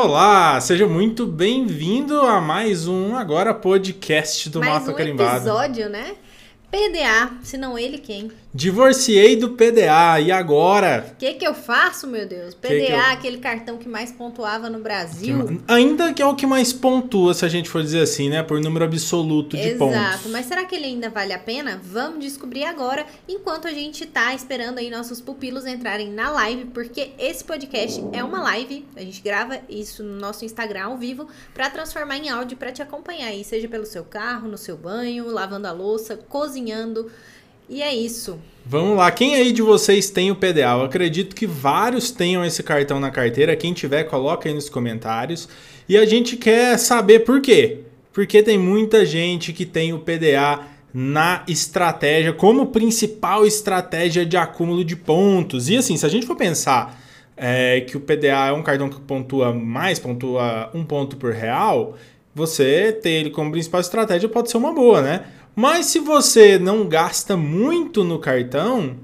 Olá, seja muito bem-vindo a mais um agora podcast do Mais Mapa um Carimbado. episódio, né? PDA, se não ele, quem? Divorciei do PDA e agora? O que que eu faço, meu Deus? PDA, Que que eu- aquele cartão que mais pontuava no Brasil. Ainda que é o que mais pontua, se a gente for dizer assim, né? Por número absoluto de Exato, pontos. mas será que ele ainda vale a pena? Vamos descobrir agora, enquanto a gente tá esperando aí nossos pupilos entrarem na live, porque esse podcast é uma live, a gente grava isso no nosso Instagram ao vivo pra transformar em áudio pra te acompanhar aí, seja pelo seu carro, no seu banho, lavando a louça, cozinhando. E é isso. Vamos lá, quem aí de vocês tem o PDA? Eu acredito que vários tenham esse cartão na carteira. Quem tiver, coloca aí nos comentários. E a gente quer saber por quê. Porque tem muita gente que tem o PDA na estratégia como principal estratégia de acúmulo de pontos. E assim, se a gente for pensar é, que o PDA é um cartão que pontua mais, pontua um ponto por real, você ter ele como principal estratégia pode ser uma boa, né? Mas se você não gasta muito no cartão,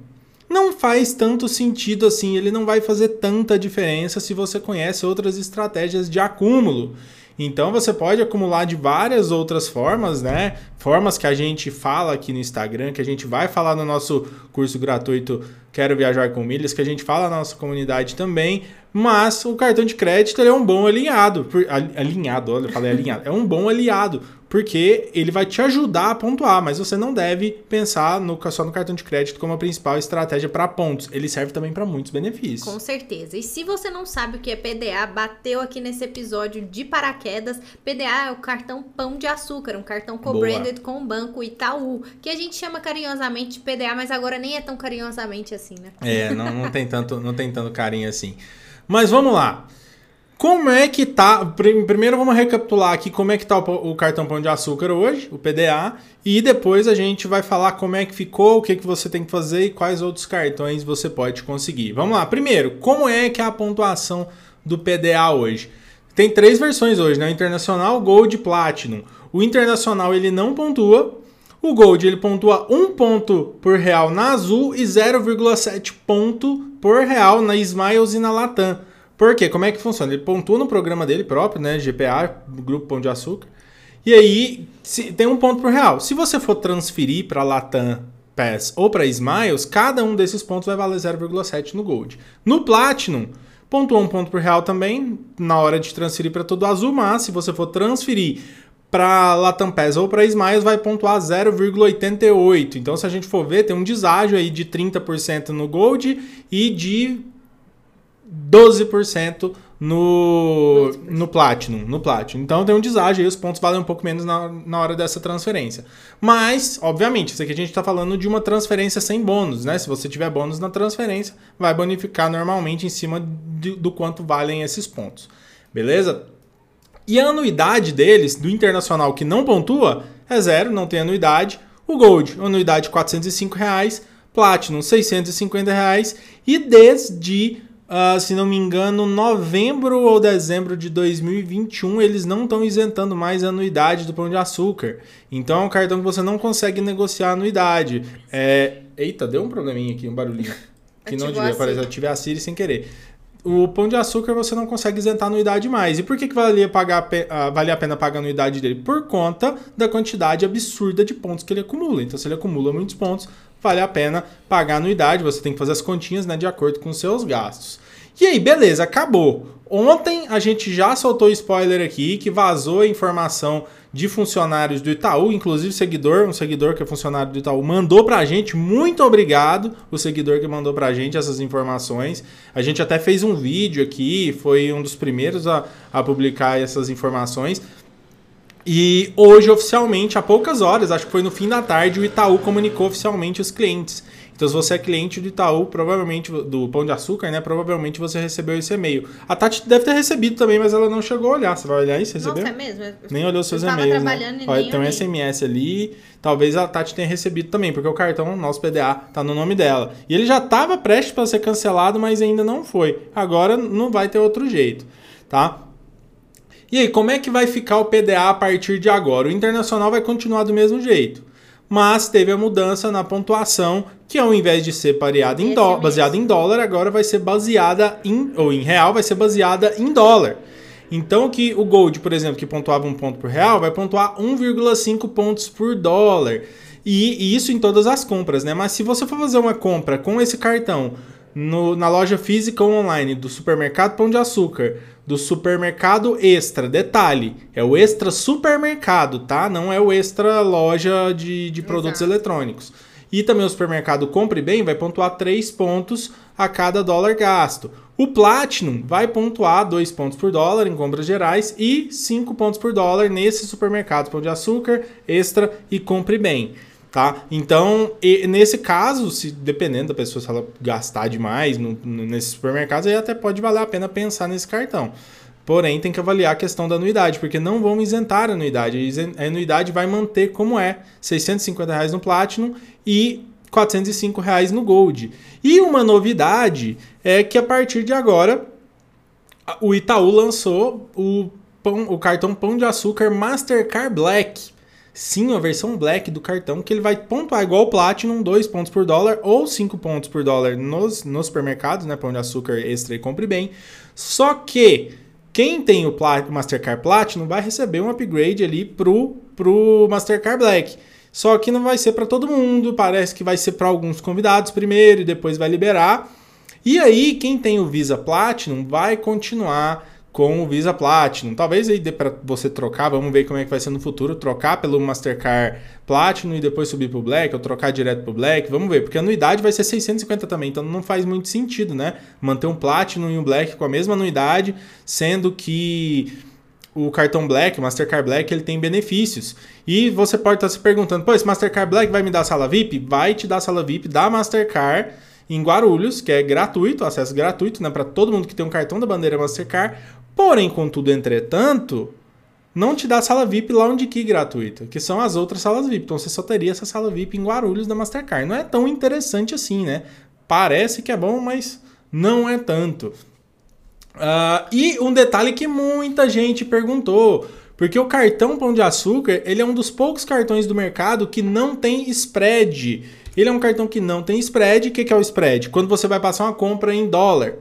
não faz tanto sentido assim, ele não vai fazer tanta diferença se você conhece outras estratégias de acúmulo. Então você pode acumular de várias outras formas, né? Formas que a gente fala aqui no Instagram, que a gente vai falar no nosso curso gratuito Quero Viajar com Milhas, que a gente fala na nossa comunidade também. Mas o cartão de crédito é um bom alinhado. Alinhado, olha, eu falei alinhado. É um bom aliado, porque ele vai te ajudar a pontuar, mas você não deve pensar no, só no cartão de crédito como a principal estratégia para pontos. Ele serve também para muitos benefícios. Com certeza. E se você não sabe o que é PDA, bateu aqui nesse episódio de paraquedas. PDA é o cartão Pão de Açúcar, um cartão co-branded com o Banco Itaú, que a gente chama carinhosamente de PDA, mas agora nem é tão carinhosamente assim, né? É, não, não, tem tanto, não tem tanto carinho assim. Mas vamos lá. Como é que tá? Prim- Primeiro vamos recapitular aqui como é que tá o cartão Pão de Açúcar hoje, o PDA, e depois a gente vai falar como é que ficou, o que, que você tem que fazer e quais outros cartões você pode conseguir. Vamos lá. Primeiro, como é que é a pontuação do PDA hoje? Tem três versões hoje, né? O Internacional, Gold e Platinum. O Internacional ele não pontua, o Gold ele pontua 1 ponto por real na Azul e 0,7 ponto por real na Smiles e na Latam. Por quê? Como é que funciona? Ele pontua no programa dele próprio, né? GPA, Grupo Pão de Açúcar. E aí se- tem um ponto por real. Se você for transferir para Latam Pass ou para Smiles, cada um desses pontos vai valer 0,7 no Gold. No Platinum, pontua um ponto por real também na hora de transferir para todo azul, mas se você for transferir para Latam Pass ou para Smiles vai pontuar 0,88. Então, se a gente for ver, tem um deságio aí de 30% no Gold e de 12% no, no Platinum, no Platinum. Então tem um deságio aí, os pontos valem um pouco menos na, na hora dessa transferência. Mas, obviamente, isso aqui a gente está falando de uma transferência sem bônus, né? Se você tiver bônus na transferência, vai bonificar normalmente em cima de- do quanto valem esses pontos. Beleza? E a anuidade deles, do internacional que não pontua, é zero, não tem anuidade. O Gold, anuidade 405 reais. Platinum, 650 reais. E desde, ah, se não me engano, novembro ou dezembro de 2021, eles não estão isentando mais a anuidade do Pão de Açúcar. Então é um cartão que você não consegue negociar a anuidade. É... Eita, deu um probleminha aqui, um barulhinho. Que não devia a aparecer. Eu tive a Siri sem querer. O pão de açúcar você não consegue isentar anuidade mais. E por que, que valia, pagar, a valia a pena pagar a anuidade dele? Por conta da quantidade absurda de pontos que ele acumula. Então, se ele acumula muitos pontos, vale a pena pagar a anuidade. Você tem que fazer as continhas né, de acordo com os seus gastos. E aí, beleza, acabou. Ontem a gente já soltou spoiler aqui que vazou a informação de funcionários do Itaú, inclusive seguidor, um seguidor que é funcionário do Itaú, mandou pra gente. Muito obrigado, o seguidor que mandou pra gente essas informações. A gente até fez um vídeo aqui, foi um dos primeiros a, a publicar essas informações. E hoje, oficialmente, há poucas horas, acho que foi no fim da tarde, o Itaú comunicou oficialmente os clientes. Então, se você é cliente do Itaú, provavelmente, do Pão de Açúcar, né? Provavelmente você recebeu esse e-mail. A Tati deve ter recebido também, mas ela não chegou a olhar. Você vai olhar isso? Recebeu? Nossa, é mesmo? Eu- Nem olhou seus e-mails, né? nem tem um. SMS ali. Talvez a Tati tenha recebido também, porque o cartão, nosso PDA, tá no nome dela. E ele já estava prestes para ser cancelado, mas ainda não foi. Agora não vai ter outro jeito, tá? E aí, como é que vai ficar o PDA a partir de agora? O Internacional vai continuar do mesmo jeito. Mas teve a mudança na pontuação, que ao invés de ser pareada em dó- baseada em dólar, agora vai ser baseada em. ou em real, vai ser baseada em dólar. Então que o Gold, por exemplo, que pontuava um ponto por real, vai pontuar 1,5 pontos por dólar. E, e, isso em todas as compras, né? Mas se você for fazer uma compra com esse cartão no, na loja física ou online do supermercado Pão de Açúcar, do supermercado Extra, detalhe, é o Extra Supermercado, tá? Não é o Extra Loja de, de produtos Exato. eletrônicos. E também o supermercado Compre Bem vai pontuar 3 pontos a cada dólar gasto. O Platinum vai pontuar 2 pontos por dólar em compras gerais e 5 pontos por dólar nesses supermercados Pão de Açúcar, Extra e Compre Bem. Tá? Então, nesse caso, se dependendo da pessoa, se ela gastar demais no, no, nesses supermercados, aí até pode valer a pena pensar nesse cartão. Porém, tem que avaliar a questão da anuidade, porque não vão isentar a anuidade. A anuidade vai manter como é, 650 reais no Platinum e 405 reais no Gold. E uma novidade é que a partir de agora, o Itaú lançou o, pão, o cartão Pão de Açúcar Mastercard Black sim a versão black do cartão, que ele vai pontuar igual o Platinum, 2 pontos por dólar ou 5 pontos por dólar nos, nos supermercados, né? Pão de açúcar extra e compre bem. Só que quem tem o Mastercard Platinum vai receber um upgrade ali pro, pro Mastercard Black. Só que não vai ser para todo mundo, parece que vai ser para alguns convidados primeiro e depois vai liberar. E aí, quem tem o Visa Platinum vai continuar com o Visa Platinum. Talvez aí dê para você trocar, vamos ver como é que vai ser no futuro, trocar pelo Mastercard Platinum e depois subir para o Black, ou trocar direto para o Black, vamos ver, porque a anuidade vai ser 650 também, então não faz muito sentido, né? Manter um Platinum e um Black com a mesma anuidade, sendo que o cartão Black, o Mastercard Black, ele tem benefícios. E você pode estar se perguntando, pô, esse Mastercard Black vai me dar sala VIP? Vai te dar sala VIP da Mastercard em Guarulhos, que é gratuito, acesso gratuito, né, para todo mundo que tem um cartão da bandeira Mastercard. Porém, contudo, entretanto, não te dá sala VIP lá onde que gratuita, que são as outras salas VIP. Então você só teria essa sala VIP em Guarulhos da Mastercard. Não é tão interessante assim, né? Parece que é bom, mas não é tanto. Uh, e um detalhe que muita gente perguntou, porque o cartão Pão de Açúcar ele é um dos poucos cartões do mercado que não tem spread. Ele é um cartão que não tem spread. O que é o spread? Quando você vai passar uma compra em dólar.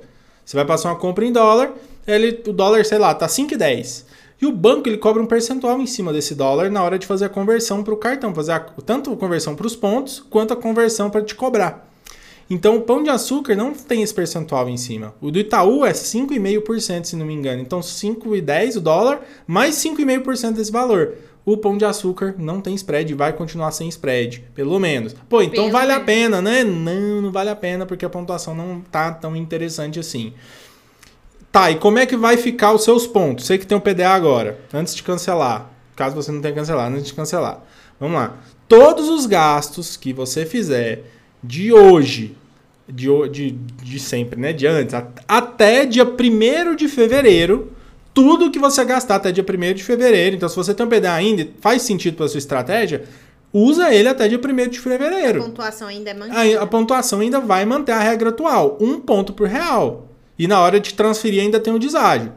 Você vai passar uma compra em dólar, ele, o dólar, sei lá, tá 5,10. E o banco ele cobra um percentual em cima desse dólar na hora de fazer a conversão para o cartão, fazer a, tanto a conversão para os pontos quanto a conversão para te cobrar. Então o pão de açúcar não tem esse percentual em cima. O do Itaú é 5,5%, se não me engano. Então 5,10 o dólar mais 5,5% desse valor. O pão de açúcar não tem spread, vai continuar sem spread, pelo menos. Pô, então pelo vale menos. a pena, né? Não, não vale a pena porque a pontuação não tá tão interessante assim. Tá, e como é que vai ficar os seus pontos? Você que tem o PDA agora, antes de cancelar. Caso você não tenha cancelado, antes de cancelar. Vamos lá. Todos os gastos que você fizer de hoje, de, de, de sempre, né? De antes, até dia 1 de fevereiro, tudo que você gastar até dia 1 de fevereiro. Então, se você tem um PDA ainda, faz sentido para sua estratégia, usa ele até dia 1 de fevereiro. A pontuação ainda é mantida. A, a pontuação ainda vai manter a regra atual, um ponto por real. E na hora de transferir ainda tem o deságio.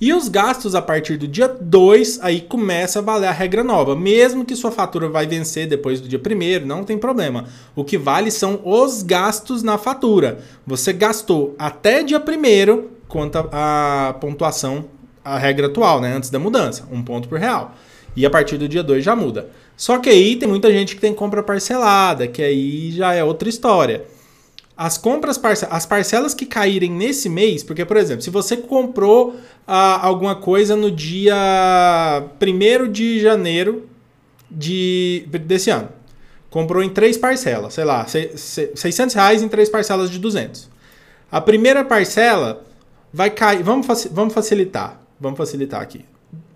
E os gastos a partir do dia 2, aí começa a valer a regra nova. Mesmo que sua fatura vai vencer depois do dia 1 não tem problema. O que vale são os gastos na fatura. Você gastou até dia 1 quanto a pontuação, a regra atual, né? Antes da mudança, um ponto por real. E a partir do dia 2 já muda. Só que aí tem muita gente que tem compra parcelada, que aí já é outra história. As compras parcelas, as parcelas que caírem nesse mês, porque, por exemplo, se você comprou ah, alguma coisa no dia 1 de janeiro de, desse ano, comprou em três parcelas, sei lá, 600 reais em três parcelas de 200. A primeira parcela vai cair, vamos, vamos facilitar, vamos facilitar aqui.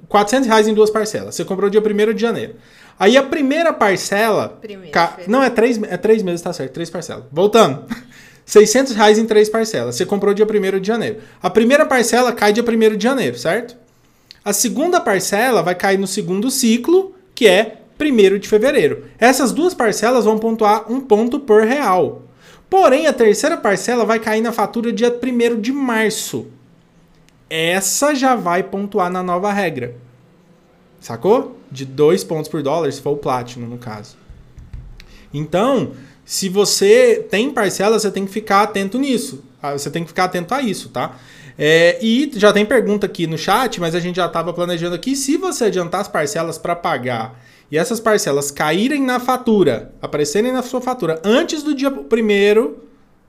400 reais em duas parcelas. Você comprou dia 1 de janeiro. Aí a primeira parcela. Primeiro, ca... Não, é três, é três meses, tá certo. Três parcelas. Voltando. 600 reais em três parcelas. Você comprou dia 1 de janeiro. A primeira parcela cai dia 1 de janeiro, certo? A segunda parcela vai cair no segundo ciclo, que é 1 de fevereiro. Essas duas parcelas vão pontuar um ponto por real. Porém, a terceira parcela vai cair na fatura dia 1 de março. Essa já vai pontuar na nova regra. Sacou? De dois pontos por dólar, se for o Platinum, no caso. Então, se você tem parcela, você tem que ficar atento nisso. Ah, você tem que ficar atento a isso, tá? É, e já tem pergunta aqui no chat, mas a gente já estava planejando aqui. Se você adiantar as parcelas para pagar e essas parcelas caírem na fatura, aparecerem na sua fatura antes do dia 1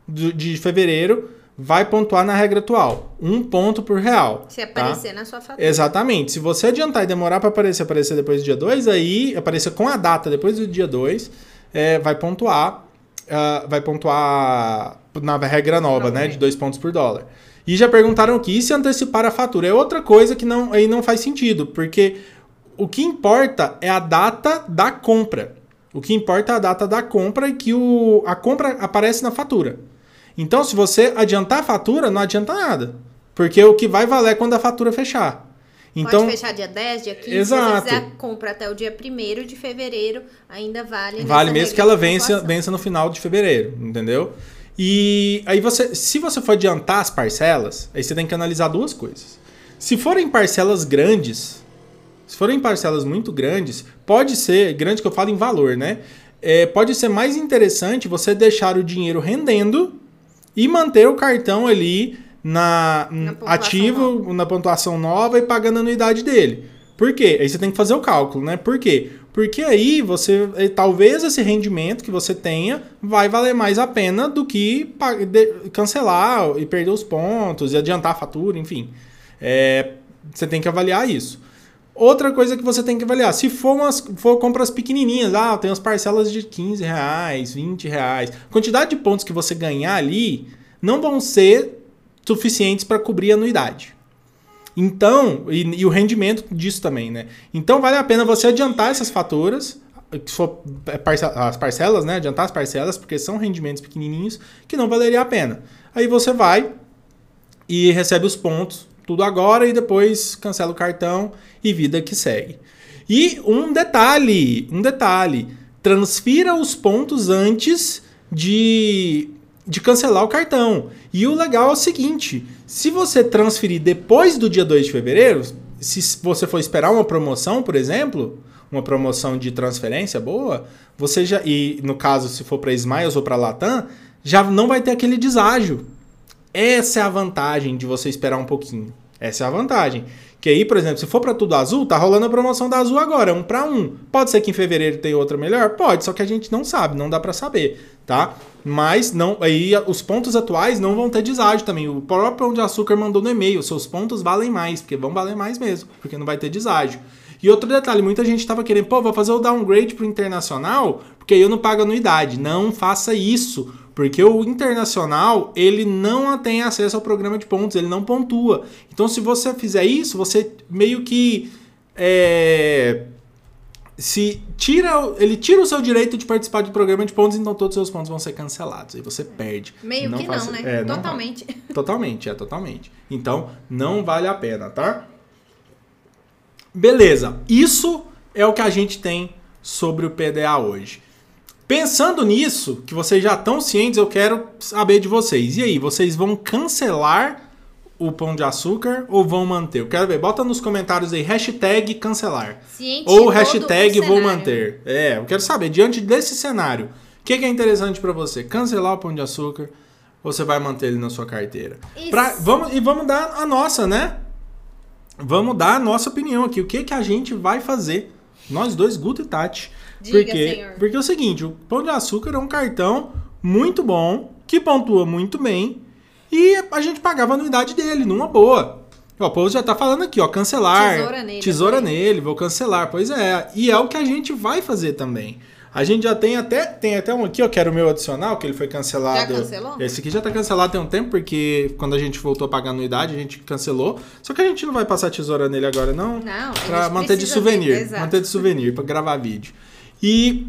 de fevereiro, vai pontuar na regra atual. Um ponto por real. Se aparecer tá? na sua fatura. Exatamente. Se você adiantar e demorar para aparecer, aparecer depois do dia 2, aí aparecer com a data depois do dia 2, é, vai pontuar. Uh, vai pontuar na regra nova, né? De dois pontos por dólar. E já perguntaram aqui, e se antecipar a fatura? É outra coisa que não, aí não faz sentido, porque o que importa é a data da compra. O que importa é a data da compra e que o, a compra aparece na fatura. Então, se você adiantar a fatura, não adianta nada. Porque o que vai valer é quando a fatura fechar. Então, Pode fechar dia 10, dia 15. Exato. Se você quiser comprar até o dia 1 de fevereiro, ainda vale. Vale mesmo que ela vença, vença no final de fevereiro, entendeu? E aí você, se você for adiantar as parcelas, aí você tem que analisar duas coisas. Se forem parcelas grandes, se forem parcelas muito grandes, pode ser, grande que eu falo em valor, né? É, pode ser mais interessante você deixar o dinheiro rendendo e manter o cartão ali na, na ativo, nova. na pontuação nova e pagando a anuidade dele. Por quê? Aí você tem que fazer o cálculo, né? Por quê? Porque aí você, eh, talvez esse rendimento que você tenha vai valer mais a pena do que cancelar e perder os pontos e adiantar a fatura, enfim. É, você tem que avaliar isso. Outra coisa que você tem que avaliar, se for, umas, for compras pequenininhas, ah, tem as parcelas de 15 reais, 20 reais, quantidade de pontos que você ganhar ali não vão ser suficientes para cobrir a anuidade. Então, e, e, o rendimento disso também, né? Então vale a pena você adiantar essas faturas, é, as parcelas, né? Adiantar as parcelas, porque são rendimentos pequenininhos que não valeria a pena. Aí você vai e recebe os pontos, tudo agora, e depois cancela o cartão e vida que segue. E um detalhe, um detalhe, transfira os pontos antes de de cancelar o cartão. E o legal é o seguinte: se você transferir depois do dia 2 de fevereiro, se você for esperar uma promoção, por exemplo, uma promoção de transferência boa, você já e no caso se for para Smiles ou para Latam, já não vai ter aquele deságio. Essa é a vantagem de você esperar um pouquinho. Essa é a vantagem. Que aí, por exemplo, se for para tudo azul, tá rolando a promoção da azul agora, um para um. Pode ser que em fevereiro tenha outra melhor? Pode, só que a gente não sabe, não dá para saber, tá? Mas não, aí os pontos atuais não vão ter deságio também. O próprio Pão de Açúcar mandou no e-mail, seus pontos valem mais, porque vão valer mais mesmo, porque não vai ter deságio. E outro detalhe, muita gente estava querendo, pô, vou fazer o downgrade pro internacional, porque aí eu não pago anuidade. Não faça isso porque o internacional, ele não tem acesso ao programa de pontos, ele não pontua. Então, se você fizer isso, você meio que. É, se tira, ele tira o seu direito de participar do programa de pontos, então todos os seus pontos vão ser cancelados. Aí você perde. Meio não que não, né? É, totalmente. Não, totalmente, é, totalmente. Então, não vale a pena, tá? Beleza. Isso é o que a gente tem sobre o PDA hoje. Pensando nisso, que vocês já estão cientes, eu quero saber de vocês. E aí, vocês vão cancelar o pão de açúcar ou vão manter? Eu quero ver. Bota nos comentários aí, hashtag cancelar. Ciente ou hashtag vou manter. É, eu quero saber, diante desse cenário, o que, que, é interessante para você? Cancelar o pão de açúcar ou você vai manter ele na sua carteira? Pra, vamos, e vamos dar a nossa, né? Vamos dar a nossa opinião aqui. O que, que a gente vai fazer? Nós dois, Guto e Tati. Diga, porque, senhor. porque é o seguinte, o Pão de Açúcar é um cartão muito bom, que pontua muito bem, e a gente pagava a anuidade dele, numa boa. o povo já tá falando aqui, ó, cancelar. Tesoura nele. Tesoura nele, vou cancelar. Pois é. E é o que a gente vai fazer também. A gente já tem até tem até um aqui, ó, que era o meu adicional, que ele foi cancelado. Já cancelou? Esse aqui já tá cancelado tem um tempo, porque quando a gente voltou a pagar anuidade, a gente cancelou. Só que a gente não vai passar tesoura nele agora, não. Não, Pra manter de souvenir. manter de souvenir, pra gravar vídeo. E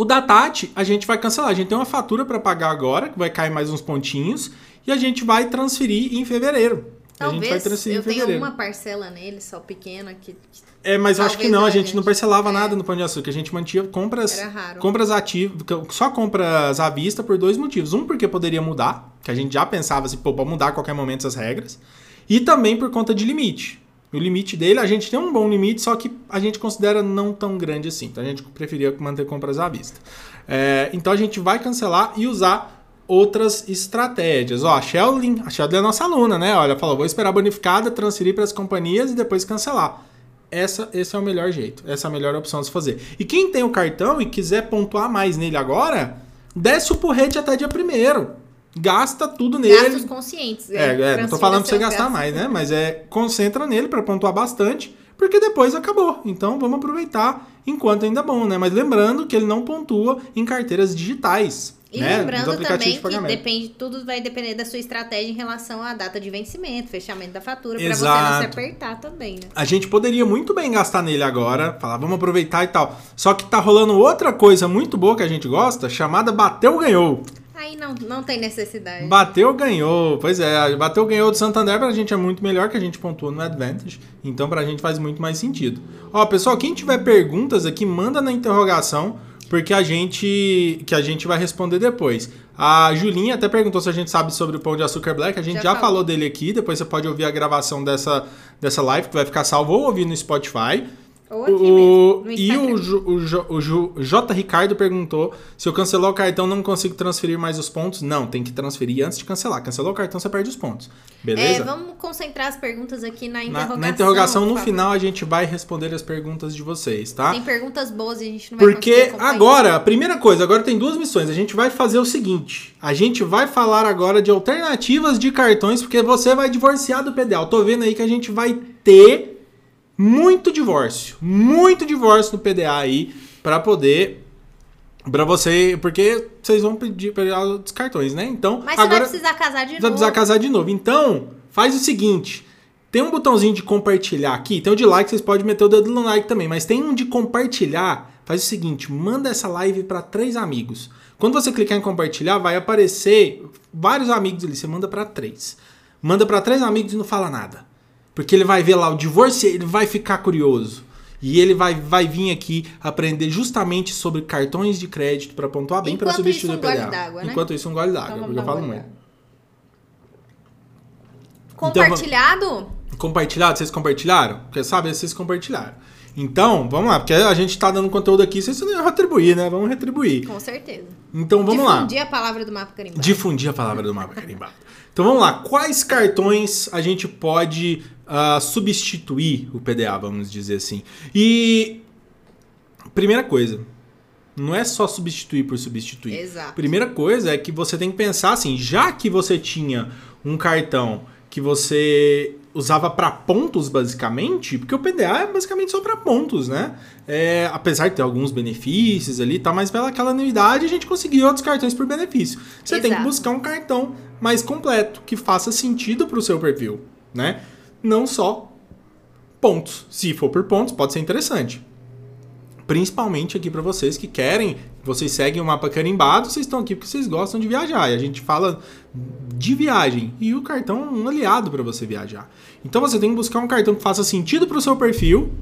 o da Tati, a gente vai cancelar. A gente tem uma fatura para pagar agora, que vai cair mais uns pontinhos, e a gente vai transferir em fevereiro. Talvez a gente vai transferir eu em fevereiro. tenha uma parcela nele, só pequena, que... É, mas eu acho que não, a gente, não parcelava é. nada no Pão de Açúcar. A gente mantinha compras, compras ativas, só compras à vista por dois motivos. Um, porque poderia mudar, que a gente já pensava assim, pô, pode mudar a qualquer momento essas regras. E também por conta de limite. O limite dele, a gente tem um bom limite, só que a gente considera não tão grande assim. Então a gente preferia manter compras à vista. É, então a gente vai cancelar e usar outras estratégias. Ó, a Sheldon, a Sheldon é nossa aluna, né? Olha, falou, vou esperar bonificada, transferir para as companhias e depois cancelar. Essa, esse é o melhor jeito, essa é a melhor opção de se fazer. E quem tem o cartão e quiser pontuar mais nele agora, desce o porrete até dia primeiro. Gasta tudo nele. Gastos conscientes. É, é, não tô falando pra você gastar gastos. mais, né? Mas é concentra nele para pontuar bastante, porque depois acabou. Então vamos aproveitar enquanto ainda é bom, né? Mas lembrando que ele não pontua em carteiras digitais. E né? lembrando também de que depende, tudo vai depender da sua estratégia em relação à data de vencimento, fechamento da fatura, para você não se apertar também, né? A gente poderia muito bem gastar nele agora, falar, vamos aproveitar e tal. Só que tá rolando outra coisa muito boa que a gente gosta, chamada bateu ganhou. Aí não, não tem necessidade. Bateu, ganhou. Pois é, bateu, ganhou do Santander pra gente é muito melhor que a gente pontua no Advantage. Então pra gente faz muito mais sentido. Ó, pessoal, quem tiver perguntas aqui, manda na interrogação, porque a gente que a gente vai responder depois. A Julinha até perguntou se a gente sabe sobre o pão de açúcar black. A gente já, já falou. falou dele aqui. Depois você pode ouvir a gravação dessa, dessa live que vai ficar salvo ou ouvir no Spotify. Ou aqui o, mesmo, e o, o, o, o J. Ricardo perguntou se eu cancelar o cartão não consigo transferir mais os pontos. Não, tem que transferir antes de cancelar. Cancelou o cartão, você perde os pontos. Beleza? É, vamos concentrar as perguntas aqui na interrogação. Na, na interrogação, no final, a gente vai responder as perguntas de vocês, tá? Tem perguntas boas e a gente não vai Porque agora, a primeira coisa, agora tem duas missões. A gente vai fazer o seguinte: a gente vai falar agora de alternativas de cartões, porque você vai divorciar do PDL. Tô vendo aí que a gente vai ter muito divórcio, muito divórcio no PDA aí para poder para você, porque vocês vão pedir pegar os cartões, né? Então, Mas agora você vai precisar casar de novo. Vai precisar casar de novo. Então, faz o seguinte, tem um botãozinho de compartilhar aqui, tem o de like, vocês podem meter o dedo no like também, mas tem um de compartilhar. Faz o seguinte, manda essa live para três amigos. Quando você clicar em compartilhar, vai aparecer vários amigos ali, você manda para três. Manda para três amigos e não fala nada. Porque ele vai ver lá o divórcio ele vai ficar curioso. E ele vai, vai vir aqui aprender justamente sobre cartões de crédito para pontuar bem para substituir o PDA. Né? Enquanto isso, um gole d'água, então, porque eu falo muito. Compartilhado? Então, compartilhado? Vocês compartilharam? Porque sabe, vocês compartilharam. Então, vamos lá, porque a gente está dando conteúdo aqui, vocês vão retribuir, né? Vamos retribuir. Com certeza. Então vamos Difundir lá. Difundir a palavra do mapa carimbado. Difundir a palavra do mapa carimbado. Então vamos lá, quais cartões a gente pode uh, substituir o PDA, vamos dizer assim? E primeira coisa, não é só substituir por substituir. Exato. Primeira coisa é que você tem que pensar assim, já que você tinha um cartão que você usava para pontos basicamente, porque o PDA é basicamente só para pontos, né? É, apesar de ter alguns benefícios ali, tá, mas pelaquela anuidade a gente conseguiu outros cartões por benefício. Você Exato. tem que buscar um cartão mais completo que faça sentido para o seu perfil, né? Não só pontos. Se for por pontos, pode ser interessante. Principalmente aqui para vocês que querem, vocês seguem o mapa carimbado, vocês estão aqui porque vocês gostam de viajar. E a gente fala de viagem e o cartão é um aliado para você viajar. Então você tem que buscar um cartão que faça sentido para o seu perfil,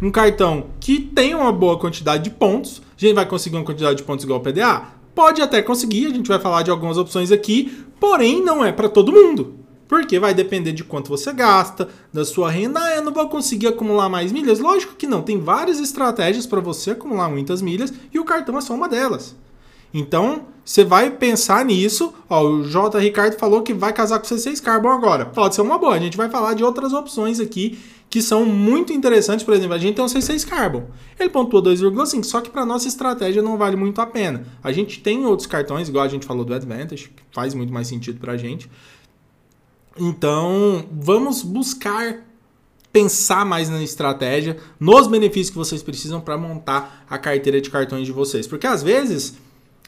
um cartão que tenha uma boa quantidade de pontos. A gente vai conseguir uma quantidade de pontos igual ao PDA? Pode até conseguir, a gente vai falar de algumas opções aqui, porém não é para todo mundo. Porque vai depender de quanto você gasta, da sua renda. Ah, eu não vou conseguir acumular mais milhas? Lógico que não. Tem várias estratégias para você acumular muitas milhas e o cartão é só uma delas. Então, você vai pensar nisso. Ó, o J. Ricardo falou que vai casar com C6 Carbon agora. Pode ser uma boa. A gente vai falar de outras opções aqui que são muito interessantes. Por exemplo, a gente tem um C6 Carbon. Ele pontua 2,5, só que para nossa estratégia não vale muito a pena. A gente tem outros cartões, igual a gente falou do Advantage, que faz muito mais sentido para a gente. Então, vamos buscar pensar mais na estratégia, nos benefícios que vocês precisam para montar a carteira de cartões de vocês. Porque às vezes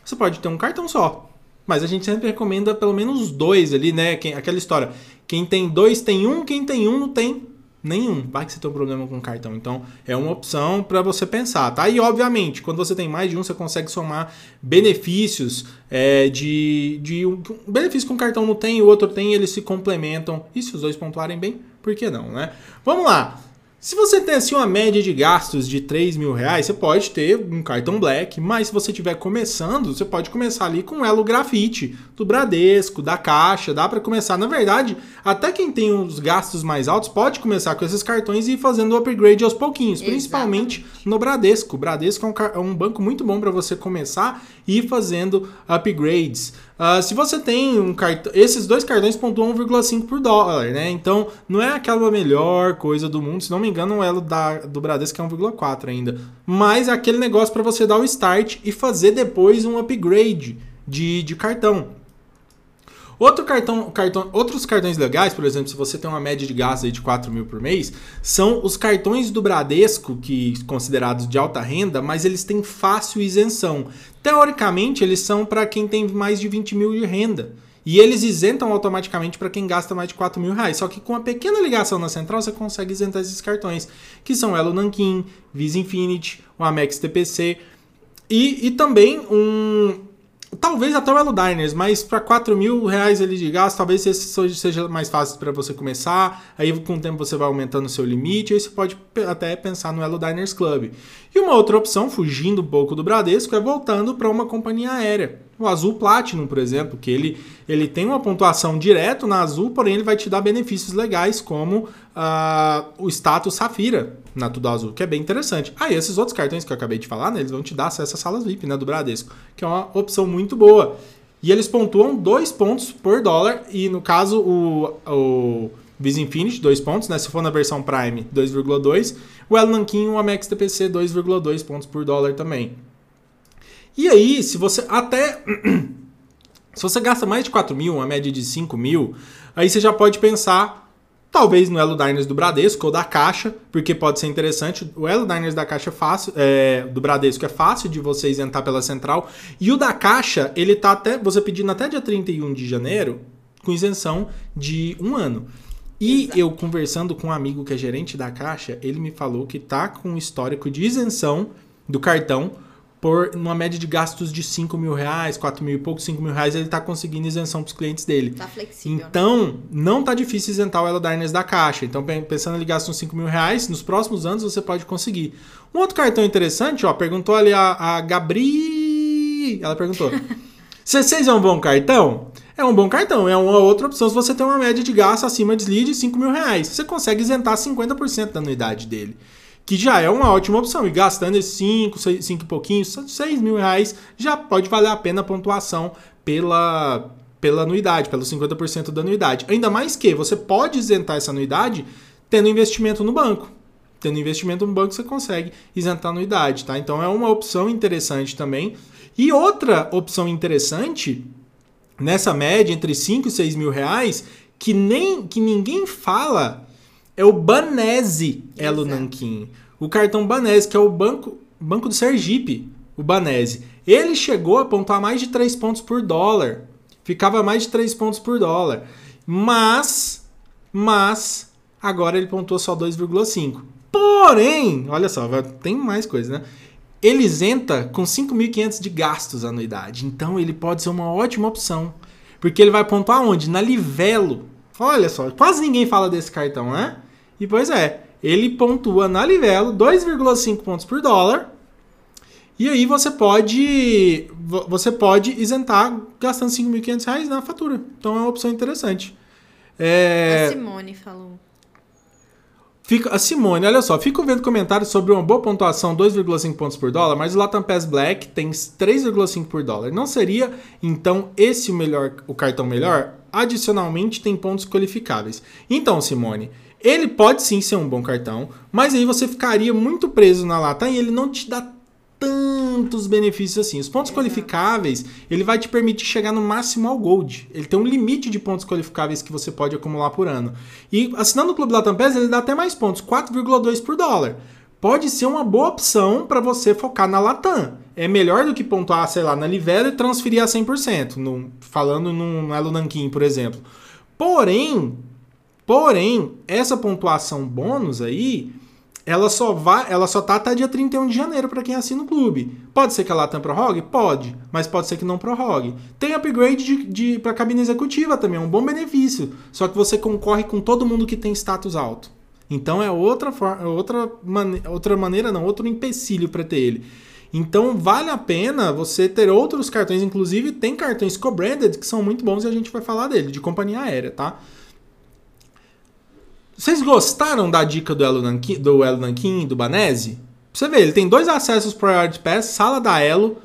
você pode ter um cartão só, mas a gente sempre recomenda pelo menos dois ali, né? Aquela história: quem tem dois tem um, quem tem um não tem nenhum. Vai que você tem um problema com o cartão. Então, é uma opção para você pensar, tá? E, obviamente, quando você tem mais de um, você consegue somar benefícios é, de, de um, um benefício que um cartão não tem e o outro tem, eles se complementam. E se os dois pontuarem bem, por que não, né? Vamos lá. Se você tem assim uma média de gastos de 3 mil reais, você pode ter um cartão Black, mas se você estiver começando, você pode começar ali com o Elo Grafite, do Bradesco, da Caixa, dá para começar. Na verdade, até quem tem os gastos mais altos pode começar com esses cartões e ir fazendo o upgrade aos pouquinhos, Exatamente. principalmente no Bradesco. O Bradesco é um, é um banco muito bom para você começar e fazendo upgrades. Uh, se você tem um cartão. Esses dois cartões pontuam 1,5 por dólar, né? Então não é aquela melhor coisa do mundo. Se não me engano, o elo da, do Bradesco é 1,4 ainda. Mas é aquele negócio para você dar o start e fazer depois um upgrade de, de cartão. Outro cartão, cartão, outros cartões legais, por exemplo, se você tem uma média de gastos de 4 mil por mês, são os cartões do Bradesco, que considerados de alta renda, mas eles têm fácil isenção. Teoricamente, eles são para quem tem mais de 20 mil de renda. E eles isentam automaticamente para quem gasta mais de 4 mil reais. Só que com a pequena ligação na central, você consegue isentar esses cartões, que são Elo Nankin, Visa Infinity, o Amex TPC e, e também um, Talvez até o Elo Diners, mas para 4 mil reais ali de gasto, talvez esse seja mais fácil para você começar. Aí com o tempo você vai aumentando o seu limite. Aí você pode até pensar no Elo Diners Club. E uma outra opção, fugindo um pouco do Bradesco, é voltando para uma companhia aérea. O Azul Platinum, por exemplo, que ele, ele tem uma pontuação direto na Azul, porém ele vai te dar benefícios legais como uh, o status Safira na Tudo Azul, que é bem interessante. Ah, e esses outros cartões que eu acabei de falar, né, eles vão te dar acesso às salas VIP né, do Bradesco, que é uma opção muito boa. E eles pontuam 2 pontos por dólar, e no caso o, o Visa Infinity, 2 pontos, né? Se for na versão Prime, 2,2. O El Nankin, o Amex TPC, 2,2 pontos por dólar também. E aí, se você até. se você gasta mais de 4 mil, uma média de 5 mil, aí você já pode pensar. Talvez no Elo Diners do Bradesco ou da Caixa, porque pode ser interessante. O Elo Diners da Caixa é fácil, é, do Bradesco é fácil de você isentar pela central. E o da Caixa, ele tá até. Você pedindo até dia 31 de janeiro, com isenção de um ano. E Exato. eu conversando com um amigo que é gerente da Caixa, ele me falou que tá com histórico de isenção do cartão por uma média de gastos de 5 mil reais, 4 mil e pouco, 5 mil reais, ele está conseguindo isenção para os clientes dele. Tá flexível. Né? Então, né? não tá difícil isentar o Elo Diners da Caixa. Então, pensando em gastos uns 5 mil reais, nos próximos anos você pode conseguir. Um outro cartão interessante, ó, perguntou ali a, a Gabri. Ela perguntou: C6 é um bom cartão? É um bom cartão, é uma outra opção se você tem uma média de gasto acima de 5 mil reais. Você consegue isentar 50% da anuidade dele que já é uma ótima opção. E gastando esses 5, 5 e pouquinho, 6 mil reais, já pode valer a pena a pontuação pela, pela anuidade, pelos 50% da anuidade. Ainda mais que você pode isentar essa anuidade tendo investimento no banco. Tendo investimento no banco, você consegue isentar a anuidade, tá? Então é uma opção interessante também. E outra opção interessante, nessa média entre 5 e 6 mil reais, que, nem, que ninguém fala é o Banese Elo Nankin. O cartão Banese, que é o banco, banco do Sergipe, o Banese. Ele chegou a pontuar mais de 3 pontos por dólar. Ficava mais de 3 pontos por dólar. Mas, mas, agora ele pontuou só 2,5. Porém, olha só, tem mais coisa, né? Ele isenta com 5.500 de gastos anuidade. Então ele pode ser uma ótima opção. Porque ele vai pontuar onde? Na Livelo. Olha só, quase ninguém fala desse cartão, né? E pois é, ele pontua na Livelo 2,5 pontos por dólar. E aí você pode você pode isentar gastando 5.500 reais na fatura. Então é uma opção interessante. É... A Simone falou. Fica, a Simone, olha só, fico vendo comentários sobre uma boa pontuação 2,5 pontos por dólar, mas o Latam Pass Black tem 3,5 por dólar. Não seria então esse o melhor, o cartão melhor? Adicionalmente tem pontos qualificáveis. Então, Simone, ele pode sim ser um bom cartão, mas aí você ficaria muito preso na Latam e ele não te dá tantos benefícios assim. Os pontos Exato. qualificáveis, ele vai te permitir chegar no máximo ao Gold. Ele tem um limite de pontos qualificáveis que você pode acumular por ano. E assinando o Clube Latam PES, ele dá até mais pontos, 4,2 por dólar. Pode ser uma boa opção para você focar na Latam. É melhor do que pontuar, sei lá, na Livelo e transferir a 100%, no, falando no Elo Nankin, por exemplo. Porém, Porém, essa pontuação bônus aí, ela só vai, ela só tá até dia 31 de janeiro para quem assina o clube. Pode ser que a Latam prorrogue? Pode, mas pode ser que não prorrogue. Tem upgrade de, de para cabine executiva também, é um bom benefício. Só que você concorre com todo mundo que tem status alto. Então é outra, outra, mane outra maneira, não, outro empecilho para ter ele. Então vale a pena você ter outros cartões, inclusive tem cartões co-branded que são muito bons e a gente vai falar dele, de companhia aérea, tá? Vocês gostaram da dica do Elo Nankin, do Elo Nankin do Banese? Você vê, ele tem dois acessos Priority Pass, sala da Elo.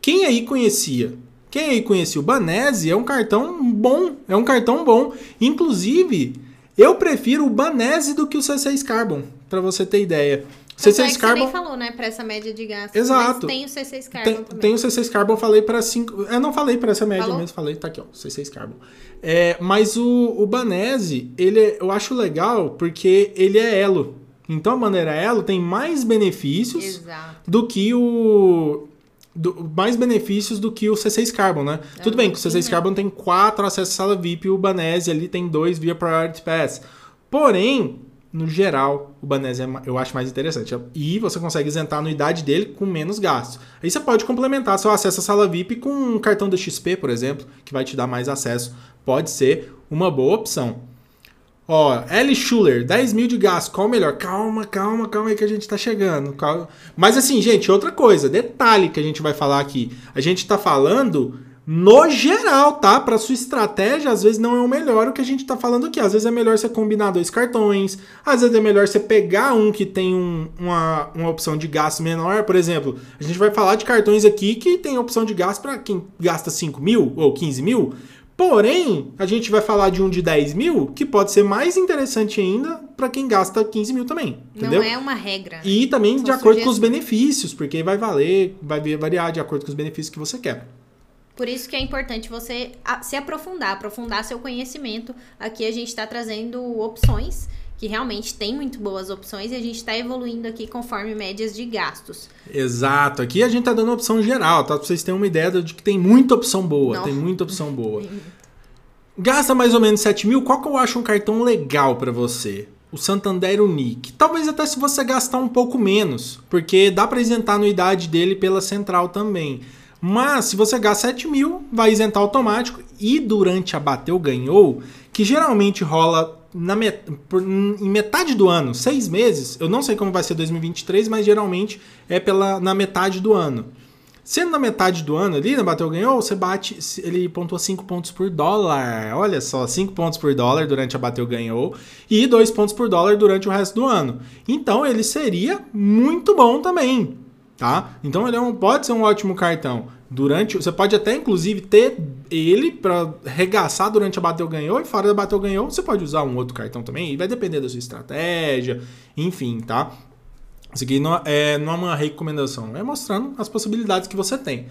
Quem aí conhecia? Quem aí conhecia? O Banese é um cartão bom, é um cartão bom. Inclusive, eu prefiro o Banese do que o C6 Carbon, para você ter ideia. C6 é Carbon. Você nem falou, né, para essa média de gasto. Exato. tem o C6 Carbon tem, também. Tem o C6 Carbon, falei para 5. Eu não falei para essa média falou? mesmo, falei, tá aqui, ó, C6 Carbon. É, mas o, o Banese, ele é, eu acho legal porque ele é elo. Então a maneira elo tem mais benefícios Exato. do que o do, mais benefícios do que o C6 Carbon, né? É Tudo bem que o C6 né? Carbon tem quatro acessos à sala VIP e o Banese ali tem dois via Priority Pass. Porém, no geral, o Banese é, eu acho mais interessante. E você consegue isentar a anuidade dele com menos gastos. Aí você pode complementar seu acesso à sala VIP com um cartão da XP, por exemplo, que vai te dar mais acesso. Pode ser uma boa opção. Ó, L. Schuller, 10 mil de gasto, qual o melhor? Calma, calma, calma aí que a gente tá chegando. Calma. Mas assim, gente, outra coisa, detalhe que a gente vai falar aqui. A gente tá falando no geral, tá? Para sua estratégia, às vezes não é o melhor o que a gente tá falando aqui. Às vezes é melhor você combinar dois cartões, às vezes é melhor você pegar um que tem um, uma, uma opção de gasto menor. Por exemplo, a gente vai falar de cartões aqui que tem opção de gasto para quem gasta 5 mil ou 15 mil. Porém, a gente vai falar de um de 10 mil que pode ser mais interessante ainda para quem gasta 15 mil também. Entendeu? Não é uma regra. Né? E também São de acordo com os benefícios, porque vai valer, vai variar de acordo com os benefícios que você quer. Por isso que é importante você se aprofundar, aprofundar seu conhecimento. Aqui a gente está trazendo opções que realmente tem muito boas opções e a gente está evoluindo aqui conforme médias de gastos. Exato. Aqui a gente está dando opção geral, tá? Para vocês terem uma ideia de que tem muita opção boa. Não. Tem muita opção boa. Gasta mais ou menos 7 mil. Qual que eu acho um cartão legal para você? O Santander Unique. Talvez até se você gastar um pouco menos, porque dá para isentar a anuidade dele pela central também. Mas se você gasta 7 mil, vai isentar automático. E durante a bateu ganhou, que geralmente rola na met... Por, em metade do ano, seis meses, eu não sei como vai ser 2023, mas geralmente é pela na metade do ano. Sendo na metade do ano ali, na bateu ganhou, você bate, ele pontua 5 pontos por dólar. Olha só, 5 pontos por dólar durante a bateu ganhou e 2 pontos por dólar durante o resto do ano. Então ele seria muito bom também, tá? Então ele é um, pode ser um ótimo cartão. Durante, você pode até inclusive ter ele para regaçar durante a bateu ganhou e fora da bateu ganhou, você pode usar um outro cartão também, e vai depender da sua estratégia, enfim, tá? Isso aqui não é, não é uma recomendação, é mostrando as possibilidades que você tem.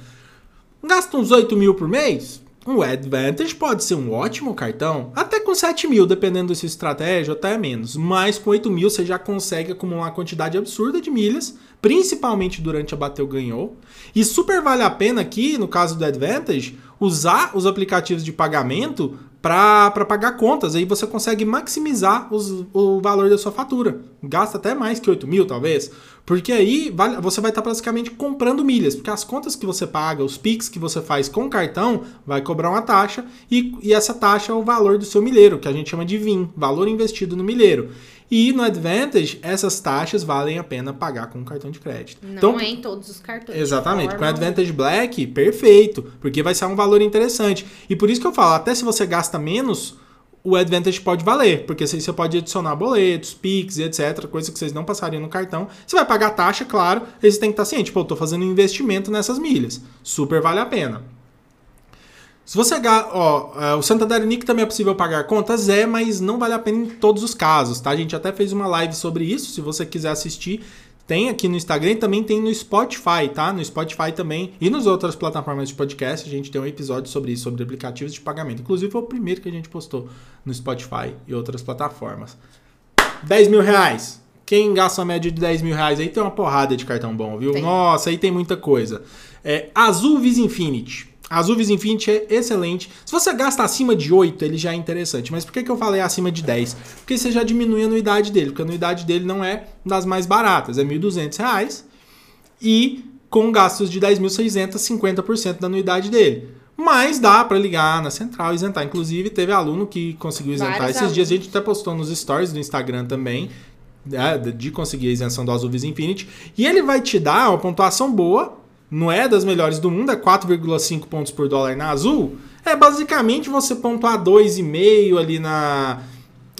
Gasta uns 8 mil por mês? O Advantage pode ser um ótimo cartão, até com 7 mil, dependendo da sua estratégia, até menos. Mas com 8 mil você já consegue acumular uma quantidade absurda de milhas, principalmente durante a bateu ganhou. E super vale a pena aqui, no caso do Advantage, usar os aplicativos de pagamento para pagar contas. Aí você consegue maximizar os, o valor da sua fatura. Gasta até mais que 8 mil, talvez. Porque aí vale, você vai estar tá basicamente comprando milhas. Porque as contas que você paga, os PIX que você faz com cartão, vai cobrar uma taxa. E, e essa taxa é o valor do seu milheiro, que a gente chama de VIN, valor investido no milheiro. E no Advantage, essas taxas valem a pena pagar com cartão de crédito. Não então, é em todos os cartões. Exatamente. Com o Advantage Black, perfeito. Porque vai ser um valor interessante. E por isso que eu falo, até se você gasta menos, o Advantage pode valer. Porque você pode adicionar boletos, Pix etc. Coisa que vocês não passariam no cartão. Você vai pagar taxa, claro. E você tem que estar ciente. Pô, eu tô fazendo um investimento nessas milhas. Super vale a pena. Se você. Ó, é, o Santander Unique também é possível pagar contas, é, mas não vale a pena em todos os casos, tá? A gente até fez uma live sobre isso. Se você quiser assistir, tem aqui no Instagram e também tem no Spotify, tá? No Spotify também e nas outras plataformas de podcast, a gente tem um episódio sobre isso, sobre aplicativos de pagamento. Inclusive foi o primeiro que a gente postou no Spotify e outras plataformas. 10 mil reais. Quem gasta uma média de 10 mil reais aí tem uma porrada de cartão bom, viu? Tem. Nossa, aí tem muita coisa. É, Azul Vis Infinity. Azul Vis Infinity é excelente. Se você gasta acima de 8, ele já é interessante. Mas por que, que eu falei acima de 10? Porque você já diminui a anuidade dele. Porque a anuidade dele não é das mais baratas. É R$ 1.200. E com gastos de 10.600, 50% da anuidade dele. Mas dá para ligar na central e isentar. Inclusive, teve aluno que conseguiu isentar. Vários Esses alunos. dias a gente até postou nos stories do Instagram também né, de conseguir a isenção do Azul Visa Infinity. E ele vai te dar uma pontuação boa, não é das melhores do mundo, é 4,5 pontos por dólar na Azul. É basicamente você pontuar 2,5 ali na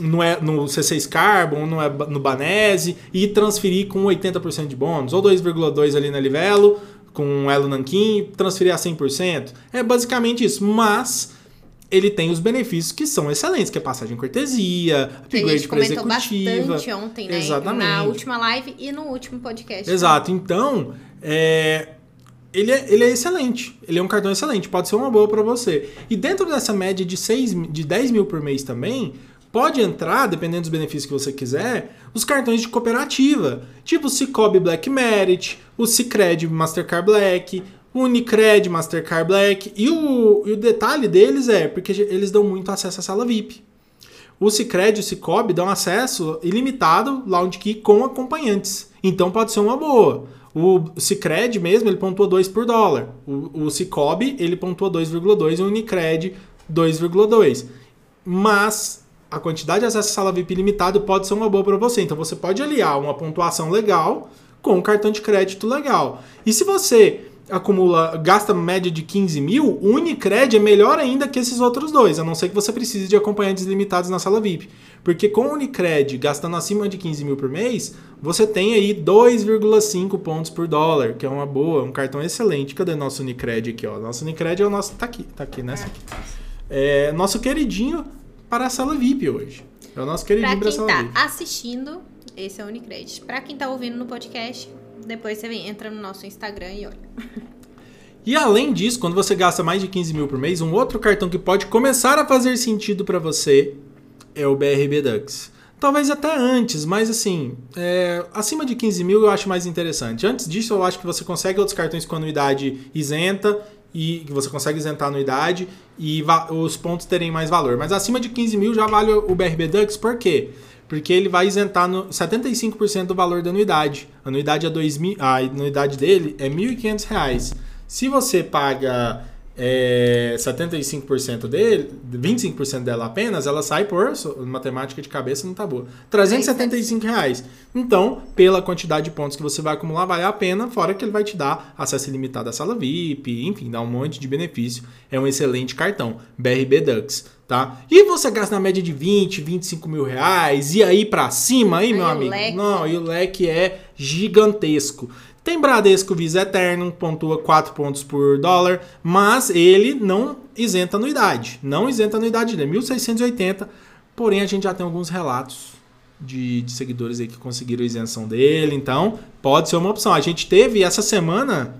no, é, no C6 Carbon, no, no Banese e transferir com 80% de bônus, ou 2,2 ali na Livelo, com Elo Nankin transferir a 100%. É basicamente isso, mas ele tem os benefícios que são excelentes, que é passagem cortesia, upgrade para executiva. bastante ontem, né? Exatamente. Na última live e no último podcast. Exato. Então, é, ele, é, ele é excelente. Ele é um cartão excelente. Pode ser uma boa para você. E dentro dessa média de, 6, de 10 mil por mês também, pode entrar, dependendo dos benefícios que você quiser, os cartões de cooperativa. Tipo o Cicobi Black Merit, o Cicred Mastercard Black, o Unicred Mastercard Black. E o, e o detalhe deles é porque eles dão muito acesso à sala VIP. O Cicred e o Cicobi dão acesso ilimitado Lounge Key com acompanhantes. Então pode ser uma boa. O Cicred mesmo, ele pontua 2 por dólar. O, o Cicobi, ele pontua 2,2 e o Unicred 2,2. Mas a quantidade de acesso à sala VIP limitado pode ser uma boa para você. Então você pode aliar uma pontuação legal com um cartão de crédito legal. E se você acumula, gasta média de 15 mil, o Unicred é melhor ainda que esses outros dois, a não ser que você precise de acompanhantes limitados na sala VIP. Porque com o Unicred, gastando acima de 15 mil por mês, você tem aí 2,5 pontos por dólar, que é uma boa, um cartão excelente. Cadê nosso Unicred aqui? Ó? Nosso Unicred é o nosso. Tá aqui, tá aqui nessa aqui. É, nosso queridinho para a sala VIP hoje. É o nosso queridinho para a sala tá VIP. assistindo, esse é o Unicred. Para quem tá ouvindo no podcast, depois você vem, entra no nosso Instagram e olha. E além disso, quando você gasta mais de 15 mil por mês, um outro cartão que pode começar a fazer sentido para você é o BRB Dux. Talvez até antes, mas assim, é, acima de 15 mil eu acho mais interessante. Antes disso, eu acho que você consegue outros cartões com anuidade isenta e que você consegue isentar a anuidade e os pontos terem mais valor. Mas acima de 15 mil já vale o BRB Dux, por quê? Porque ele vai isentar no 75% do valor da anuidade. A anuidade, é 2 mil, a anuidade dele é R$ 1.500. Se você paga é, 75% dele, 25% dela apenas, ela sai por matemática de cabeça não tá boa. 375 reais. Então, pela quantidade de pontos que você vai acumular, vale a pena, fora que ele vai te dar acesso ilimitado à sala VIP, enfim, dá um monte de benefício. É um excelente cartão. BRB Dux, tá? E você gasta na média de 20, 25 mil reais, e aí para cima, aí, meu amigo? Leque. Não, e o leque é gigantesco. Tem Bradesco Visa Eterno, pontua 4 pontos por dólar, mas ele não isenta anuidade. Não isenta anuidade, é 1.680. Porém, a gente já tem alguns relatos de, de, seguidores aí que conseguiram a isenção dele, então pode ser uma opção. A gente teve essa semana,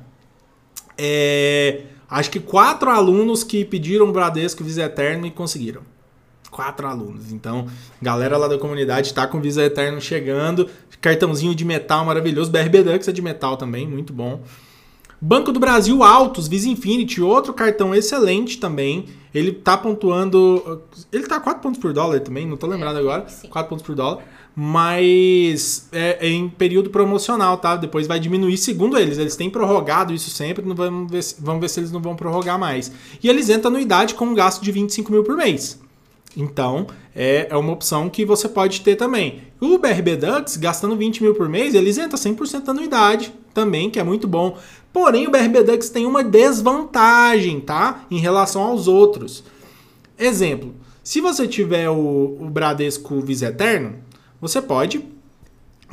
é, acho que quatro alunos que pediram Bradesco Visa Eterno e conseguiram quatro alunos. Então, galera lá da comunidade está com Visa Eterno chegando. Cartãozinho de metal maravilhoso. BRB Dux é de metal também, muito bom. Banco do Brasil Altos, Visa Infinity, outro cartão excelente também. Ele tá pontuando. Ele tá 4 pontos por dólar também, não tô lembrado é, agora. Sim. 4 pontos por dólar. Mas é, é, em período promocional, tá? Depois vai diminuir, segundo eles. Eles têm prorrogado isso sempre, vamos ver, vamos ver se eles não vão prorrogar mais. E eles entram anuidade com um gasto de 25 mil por mês. Então, é, é uma opção que você pode ter também. O BRB Dux, gastando 20 mil por mês, ele isenta 100% da anuidade também, que é muito bom. Porém, o BRB Dux tem uma desvantagem, tá? Em relação aos outros. Exemplo, se você tiver o, o Bradesco Visa Eterno, você pode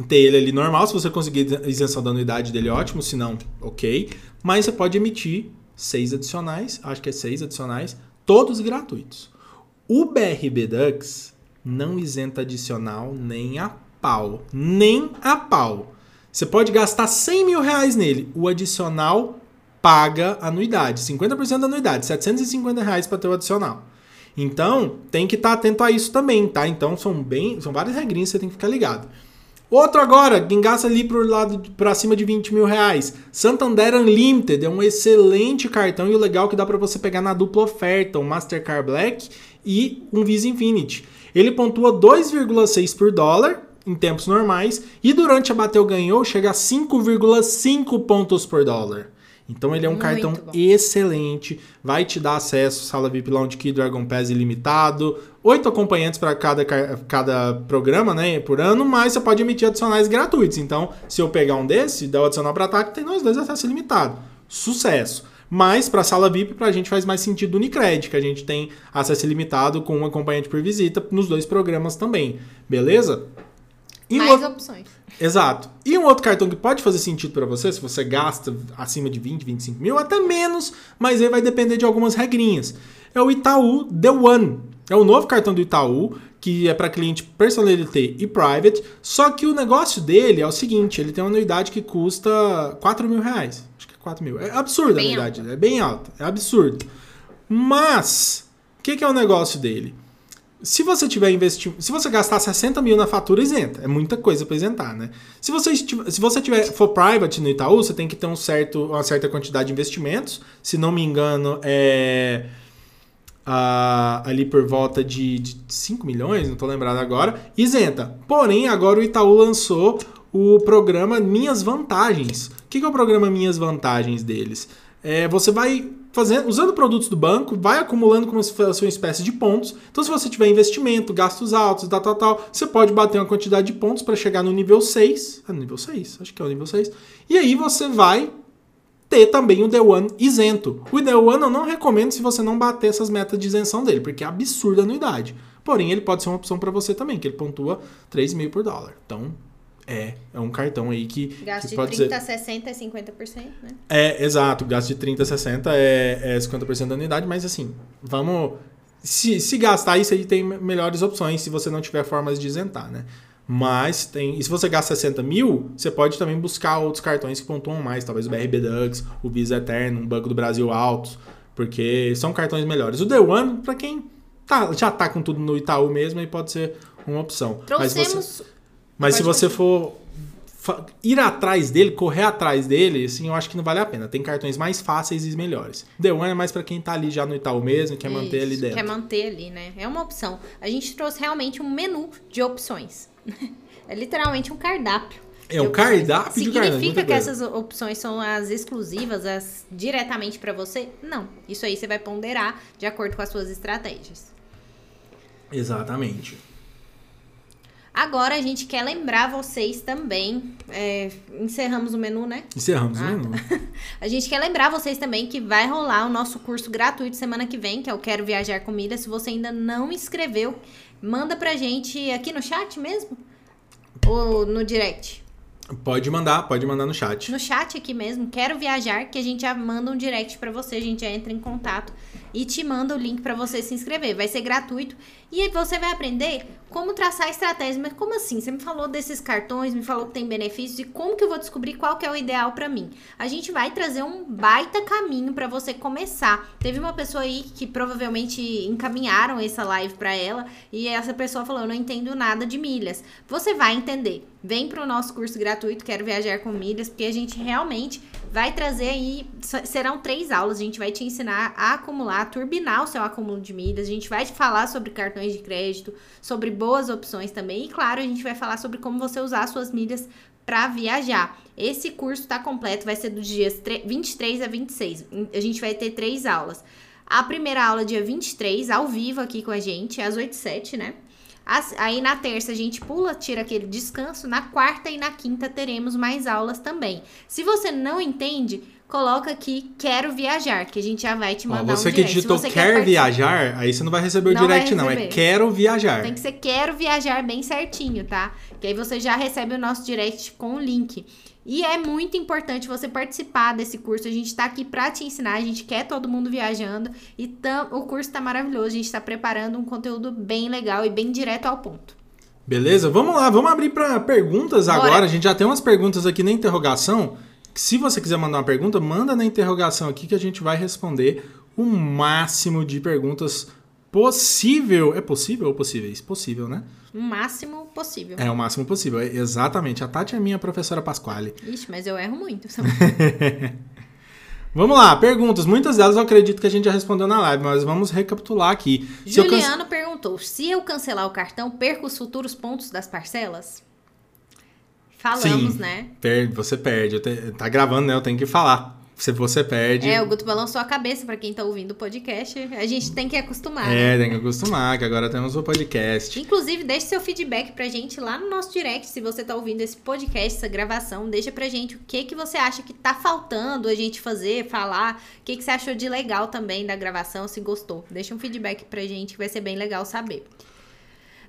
ter ele ali normal, se você conseguir isenção da anuidade dele, ótimo, se não, ok. Mas você pode emitir seis adicionais, acho que é seis adicionais, todos gratuitos. O BRB Dux não isenta adicional nem a pau. Nem a pau. Você pode gastar 100 mil reais nele. O adicional paga anuidade. 50% da anuidade. 750 reais para ter o adicional. Então, tem que estar tá atento a isso também, tá? Então, são bem, são várias regrinhas que você tem que ficar ligado. Outro agora, quem gasta ali pro lado para cima de 20 mil reais. Santander Unlimited é um excelente cartão e o legal é que dá para você pegar na dupla oferta, o Mastercard Black e um Visa Infinity. Ele pontua 2,6 por dólar em tempos normais e durante a bateu ganhou chega a 5,5 pontos por dólar. Então ele é um Muito cartão bom. excelente, vai te dar acesso sala VIP Lounge Key Dragon Pass ilimitado, oito acompanhantes para cada, cada programa, né, por ano, mas você pode emitir adicionais gratuitos. Então, se eu pegar um desse, der o adicional para ataque, tem nós dois acesso ilimitado. Sucesso. Mas para sala VIP, pra gente faz mais sentido o Unicred, que a gente tem acesso ilimitado com um acompanhante por visita nos dois programas também. Beleza? E Mais opções. Exato. E um outro cartão que pode fazer sentido para você, se você gasta acima de 20, 25 mil, até menos, mas aí vai depender de algumas regrinhas. É o Itaú The One. É o novo cartão do Itaú, que é para cliente personalité e private. Só que o negócio dele é o seguinte: ele tem uma anuidade que custa 4 mil reais. Acho que 4 mil. É absurdo Bem anuidade. É bem alta. É absurdo. Mas, o que, que é o negócio dele? Se você tiver investido, se você gastar 60 mil na fatura, isenta. É muita coisa para isentar, né? Se você, se você tiver, for private no Itaú, você tem que ter um certo, uma certa quantidade de investimentos. Se não me engano, é ah, ali por volta de, de 5 milhões, não tô lembrado agora, isenta. Porém, agora o Itaú lançou o programa Minhas Vantagens. O que, é o programa Minhas Vantagens deles? É, você vai fazendo, usando produtos do banco, vai acumulando como se fosse uma espécie de pontos. Então, se você tiver investimento, gastos altos, tal, tal, tal, você pode bater uma quantidade de pontos para chegar no nível 6. Ah, nível 6? Acho que é o nível 6. E aí você vai ter também o The One isento. O The One eu não recomendo se você não bater essas metas de isenção dele, porque é absurda a anuidade. Porém, ele pode ser uma opção para você também, que ele pontua 3,5 por dólar. Então, é, é um cartão aí que, Gasto que de pode 30 ser... a 60 é 50%, né? É, exato, gasto de 30 a 60 é, é 50% da anuidade, mas assim, vamos... Se, se gastar isso aí tem melhores opções se você não tiver formas de isentar, né? Mas tem. E se você gasta 60 mil, você pode também buscar outros cartões que pontuam mais, talvez o BRB Dux, o Visa Eterno, um Banco do Brasil Altos, porque são cartões melhores. O The One, pra quem tá, já tá com tudo no Itaú mesmo, aí pode ser uma opção. Trouxemos. Mas se você for ir atrás dele, correr atrás dele, assim, eu acho que não vale a pena. Tem cartões mais fáceis e melhores. The One é mais pra quem tá ali já no Itaú mesmo, e quer manter ali dentro. Quer manter ali, né? É uma opção. A gente trouxe realmente um menu de opções. É literalmente um cardápio. É de um opções. cardápio de cardápio, Significa que essas opções são as exclusivas, as diretamente pra você? Não. Isso aí você vai ponderar de acordo com as suas estratégias. Exatamente. Agora a gente quer lembrar vocês também. é, encerramos o menu, né? Encerramos Ah, o menu. A gente quer lembrar vocês também que vai rolar o nosso curso gratuito semana que vem, que é o Quero Viajar com Milhas. Se você ainda não inscreveu, manda pra gente aqui no chat mesmo? Ou no direct? Pode mandar, pode mandar no chat. No chat aqui mesmo, Quero Viajar, que a gente já manda um direct pra você, a gente já entra em contato e te manda o link pra você se inscrever. Vai ser gratuito e você vai aprender como traçar estratégias. Mas como assim? Você me falou desses cartões, me falou que tem benefícios e como que eu vou descobrir qual que é o ideal pra mim? A gente vai trazer um baita caminho pra você começar. Teve uma pessoa aí que provavelmente encaminharam essa live pra ela e essa pessoa falou: "Eu não entendo nada de milhas". Você vai entender. Vem pro nosso curso gratuito Quero Viajar com Milhas, porque a gente realmente vai trazer aí serão três aulas, a gente vai te ensinar a acumular, a turbinar o seu acúmulo de milhas, a gente vai te falar sobre cartões de crédito, sobre boas opções também e claro, a gente vai falar sobre como você usar suas milhas para viajar. Esse curso tá completo, vai ser dos dias tre- 23 a 26. A gente vai ter três aulas. A primeira aula dia 23, ao vivo aqui com a gente, às 8 e 7, né? Aí na terça a gente pula, tira aquele descanso. Na quarta e na quinta teremos mais aulas também. Se você não entende, coloca aqui quero viajar, que a gente já vai te Ó, mandar você um que direct. Digitou você quer, participar- viajar, aí você não vai receber o Não direct, não. É receber. quero viajar. Tem que ser quero viajar bem certinho, tá? Que aí você já recebe o nosso direct com o link. E é muito importante você participar desse curso. A gente tá aqui pra te ensinar, a gente quer todo mundo viajando e tam- o curso tá maravilhoso. A gente tá preparando um conteúdo bem legal e bem direto ao ponto. Beleza? Vamos lá, vamos abrir para perguntas Bora. agora. A gente já tem umas perguntas aqui na interrogação. Se você quiser mandar uma pergunta, manda na interrogação aqui que a gente vai responder o máximo de perguntas possível. É possível ou possíveis? Possível, né? O máximo possível. É o máximo possível, é- exatamente. A Tati é minha professora Pasquale. Ixi, mas eu erro muito. Vamos lá, perguntas. Muitas delas eu acredito que a gente já respondeu na live, mas vamos recapitular aqui. Se eu canse- Juliano perguntou: se eu cancelar o cartão, perco os futuros pontos das parcelas? Falamos, Sim. né? Perde, você perde. Te- Tá gravando, né? Eu tenho que falar. Se você perde. É, o Guto balançou a cabeça pra quem tá ouvindo o podcast. A gente tem que acostumar. É, né? tem que acostumar, que agora temos o podcast. Inclusive, deixe seu feedback pra gente lá no nosso direct, se você tá ouvindo esse podcast, essa gravação, deixa pra gente o que que você acha que tá faltando a gente fazer, falar, o que que você achou de legal também da gravação, se gostou. Deixa um feedback pra gente que vai ser bem legal saber.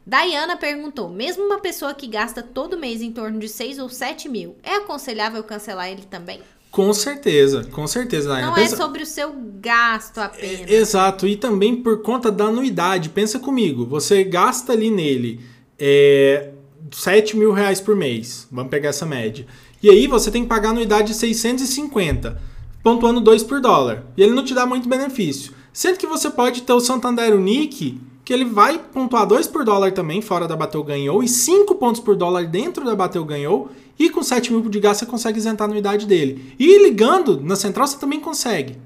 Dayana perguntou: mesmo uma pessoa que gasta todo mês em torno de 6 ou 7 mil, é aconselhável cancelar ele também? Com certeza, com certeza. Não Pensa- é sobre o seu gasto apenas. É, Exato, e também por conta da anuidade. Pensa comigo, você gasta ali nele é, 7 mil reais por mês. Vamos pegar essa média. E aí você tem que pagar a anuidade de 650, pontuando 2 por dólar. E ele não te dá muito benefício. Sendo que você pode ter o Santander Unique, que ele vai pontuar 2 por dólar também, fora da Bateu Ganhou, e 5 pontos por dólar dentro da Bateu Ganhou. E com 7 mil de gasto você consegue isentar a anuidade dele. E ligando na central você também consegue.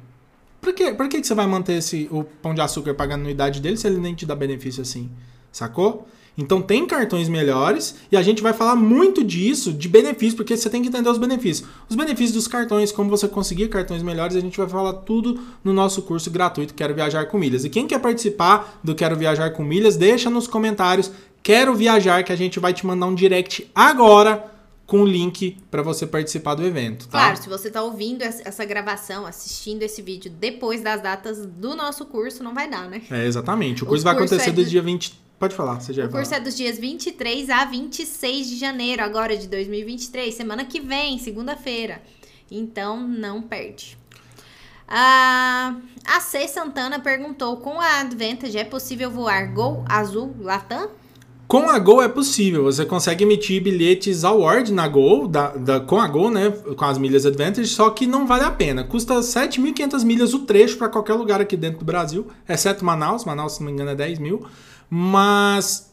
Por que, por que, que você vai manter esse, o pão de açúcar pagando anuidade dele se ele nem te dá benefício assim? Sacou? Então tem cartões melhores e a gente vai falar muito disso, de benefício, porque você tem que entender os benefícios. Os benefícios dos cartões, como você conseguir cartões melhores, a gente vai falar tudo no nosso curso gratuito Quero Viajar com Milhas. E quem quer participar do Quero Viajar com Milhas, deixa nos comentários Quero Viajar, que a gente vai te mandar um direct agora com o link para você participar do evento, tá? Claro, se você tá ouvindo essa gravação, assistindo esse vídeo depois das datas do nosso curso, não vai dar, né? É, exatamente. O O curso vai curso acontecer é do dia 20. Pode falar, você já O ia falar. curso é dos dias 23 a 26 de janeiro, agora de 2023, semana que vem, segunda-feira. Então, não perde. Ah, a C. Santana perguntou: com a Advantage é possível voar Gol, Azul, Latam? Com a Gol é possível, você consegue emitir bilhetes award na Gol, da, da- com a Gol, né? Com as milhas Advantage, só que não vale a pena. Custa 7.500 milhas o trecho para qualquer lugar aqui dentro do Brasil, exceto Manaus. Manaus, se não me engano, é 10 mil. Mas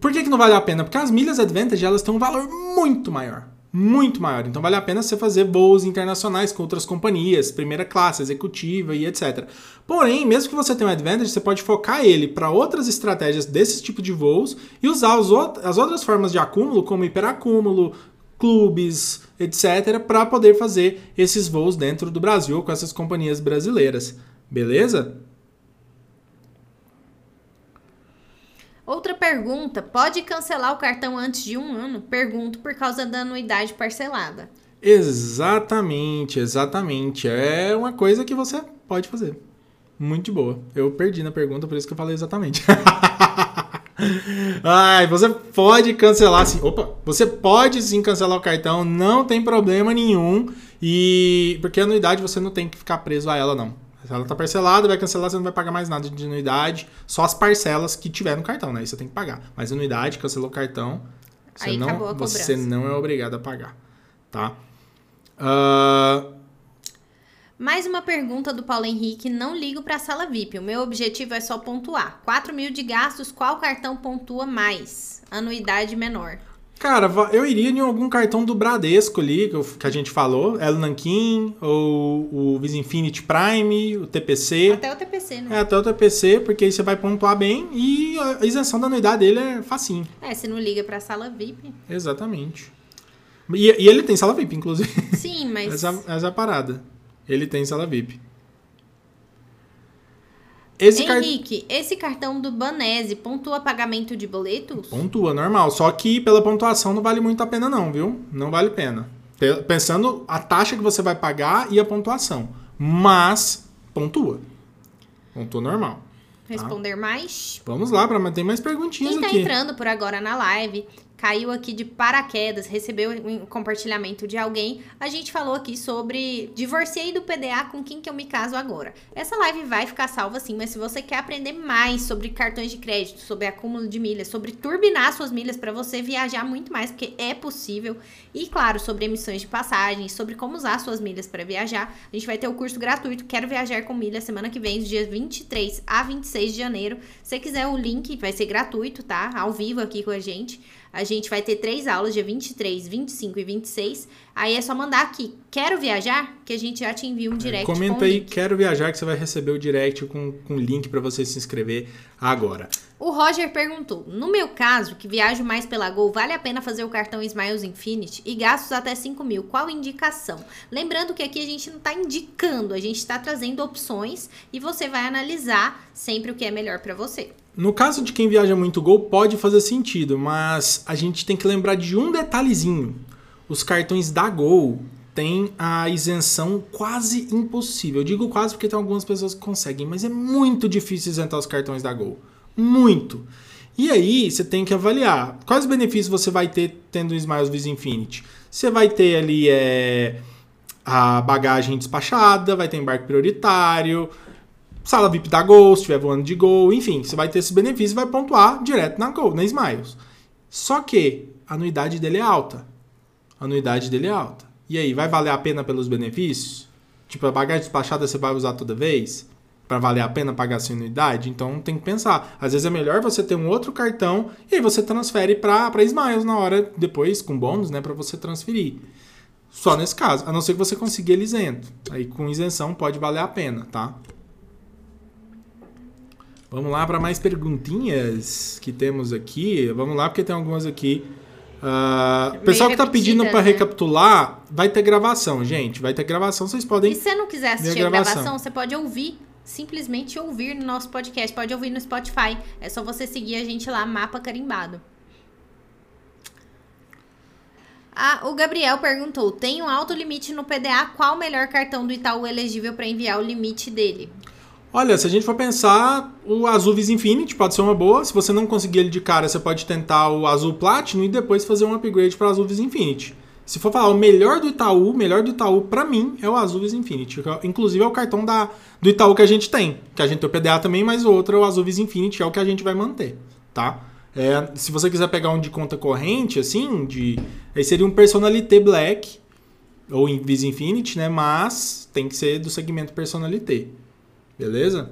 por que, que não vale a pena? Porque as milhas Advantage elas têm um valor muito maior. Muito maior. Então vale a pena você fazer voos internacionais com outras companhias, primeira classe, executiva e etc. Porém, mesmo que você tenha um Advantage, você pode focar ele para outras estratégias desse tipo de voos e usar as outras formas de acúmulo, como hiperacúmulo, clubes, etc., para poder fazer esses voos dentro do Brasil com essas companhias brasileiras. Beleza? Outra pergunta: pode cancelar o cartão antes de um ano? Pergunto por causa da anuidade parcelada. Exatamente, exatamente. É uma coisa que você pode fazer. Muito boa. Eu perdi na pergunta, por isso que eu falei exatamente. Ai, você pode cancelar sim. Opa, você pode sim cancelar o cartão, não tem problema nenhum. E porque a anuidade você não tem que ficar preso a ela, não. Se ela tá parcelada, vai cancelar, você não vai pagar mais nada de anuidade, só as parcelas que tiver no cartão, né? Isso você tem que pagar. Mas anuidade, cancelou o cartão, você, Aí não, você não é obrigado a pagar, tá? Ah, Mais uma pergunta do Paulo Henrique. Não ligo para a sala VIP. O meu objetivo é só pontuar. 4 mil de gastos, qual cartão pontua mais? Anuidade menor. Cara, eu iria em algum cartão do Bradesco ali, que, eu- que a gente falou, El Nankin, ou o Visa Infinity Prime, o TPC. Até o TPC, né? É, até o TPC, porque aí você vai pontuar bem e a isenção da anuidade dele é facinho. É, se não liga para a sala VIP. Exatamente. E, e ele tem sala VIP, inclusive. Sim, mas. Essa, essa é a parada. Ele tem sala VIP. Esse. Henrique, esse cartão do Banese pontua pagamento de boletos? Pontua, normal. Só que pela pontuação não vale muito a pena, não, viu? Não vale a pena. Pe- Pensando a taxa que você vai pagar e a pontuação. Mas pontua. Pontua normal. Responder mais? Vamos lá, para tem mais perguntinhas Quem tá aqui. entrando por agora na live, caiu aqui de paraquedas, recebeu um compartilhamento de alguém, a gente falou aqui sobre divorciei do PDA com quem que eu me caso agora. Essa live vai ficar salva sim, mas se você quer aprender mais sobre cartões de crédito, sobre acúmulo de milhas, sobre turbinar suas milhas para você viajar muito mais, porque é possível, e claro, sobre emissões de passagens, sobre como usar suas milhas para viajar, a gente vai ter o curso gratuito Quero Viajar com Milhas semana que vem, dias 23 a 26 de janeiro. Se você quiser o link, vai ser gratuito, tá? Ao vivo aqui com a gente. A gente vai ter três aulas, dia 23, 25 e 26. Aí é só mandar aqui, quero viajar, que a gente já te envia um direct. Comenta aí, link. quero viajar, que você vai receber o direct com, com link para você se inscrever agora. O Roger perguntou: No meu caso, que viajo mais pela Gol, vale a pena fazer o cartão Smiles Infinity e gastos até 5 mil? Qual indicação? Lembrando que aqui a gente não está indicando, a gente está trazendo opções e você vai analisar sempre o que é melhor para você. No caso de quem viaja muito Gol, pode fazer sentido, mas a gente tem que lembrar de um detalhezinho os cartões da Gol têm a isenção quase impossível. Eu digo quase porque tem algumas pessoas que conseguem, mas é muito difícil isentar os cartões da Gol. Muito. E aí você tem que avaliar quais benefícios você vai ter tendo o Smiles Visa Infinity. Você vai ter ali é, a bagagem despachada, vai ter embarque prioritário, sala VIP da Gol, se estiver voando de Gol, enfim, você vai ter esse benefício e vai pontuar direto na Gol, na Smiles. Só que a anuidade dele é alta a anuidade dele é alta. E aí, vai valer a pena pelos benefícios? Tipo, a bagagem despachada você vai usar toda vez? Para valer a pena pagar essa anuidade? Então tem que pensar. Às vezes é melhor você ter um outro cartão e aí você transfere para Smiles na hora, depois, com bônus, né? Para você transferir. Só nesse caso, a não ser que você consiga ele isento. Aí com isenção pode valer a pena, tá? Vamos lá para mais perguntinhas que temos aqui. Vamos lá, porque tem algumas aqui Uh, pessoal que tá pedindo para né? recapitular, vai ter gravação, gente. Vai ter gravação, vocês podem. E se você não quiser assistir a gravação. gravação, você pode ouvir, simplesmente ouvir no nosso podcast. Pode ouvir no Spotify. É só você seguir a gente lá, mapa carimbado. Ah, o Gabriel perguntou: tem um alto limite no PDA? Qual o melhor cartão do Itaú elegível para enviar o limite dele? Olha, se a gente for pensar, o azul Visa Infinity pode ser uma boa. Se você não conseguir ele de cara, você pode tentar o azul Platinum e depois fazer um upgrade para azul Visa Infinity. Se for falar o melhor do Itaú, o melhor do Itaú para mim é o azul Visa Infinity. É inclusive é o cartão da, do Itaú que a gente tem. Que a gente tem o PDA também, mas o outro é o azul Visa Infinity, é o que a gente vai manter, tá? É, se você quiser pegar um de conta corrente, assim, de aí seria um Personalité Black ou Visa Infinity, né? Mas tem que ser do segmento Personalité. Beleza?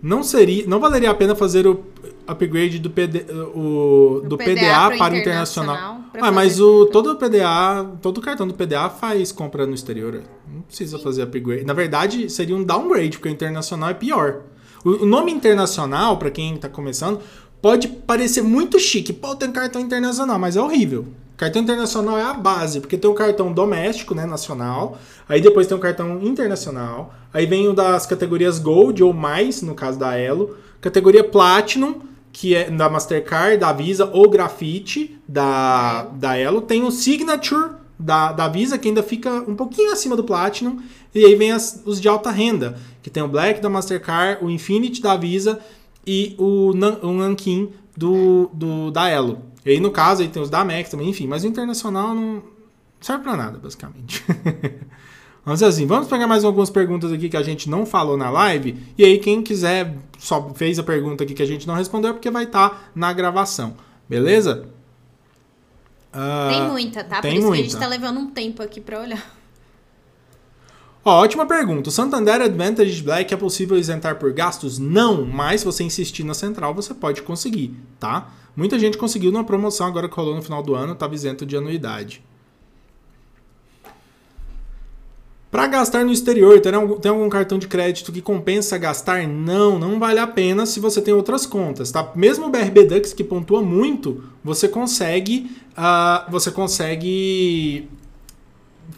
Não seria, não valeria a pena fazer o upgrade do, PD, o, do, do PDA, PDA para o internacional. Ah, mas o todo o PDA, todo o cartão do PDA faz compra no exterior. Não precisa Sim. fazer upgrade. Na verdade, seria um downgrade, porque o internacional é pior. O, o nome internacional, para quem está começando, pode parecer muito chique. Pô, tem cartão internacional, mas é horrível. Cartão internacional é a base, porque tem o cartão doméstico, né, nacional, aí depois tem o cartão internacional, aí vem o das categorias Gold ou mais, no caso da Elo, categoria Platinum, que é da Mastercard, da Visa ou Grafite da, da Elo, tem o Signature da, da Visa, que ainda fica um pouquinho acima do Platinum, e aí vem as, os de alta renda, que tem o Black da Mastercard, o Infinity da Visa e o, o Nankin do, do, da Elo. E aí, no caso, aí tem os da Max também, enfim. Mas o internacional não serve para nada, basicamente. vamos assim, vamos pegar mais algumas perguntas aqui que a gente não falou na live. E aí, quem quiser, só fez a pergunta aqui que a gente não respondeu, é porque vai estar tá na gravação. Beleza? Uh, tem muita, tá? Tem Por isso muita. que a gente tá levando um tempo aqui para olhar. Ó, ótima pergunta. O Santander Advantage Black é possível isentar por gastos? Não, mas se você insistir na central, você pode conseguir, tá? Muita gente conseguiu numa promoção agora que rolou no final do ano, estava isento de anuidade. Para gastar no exterior, tem algum, tem algum, cartão de crédito que compensa gastar? Não, não vale a pena se você tem outras contas, tá? Mesmo o BRB Dux que pontua muito, você consegue, uh, você consegue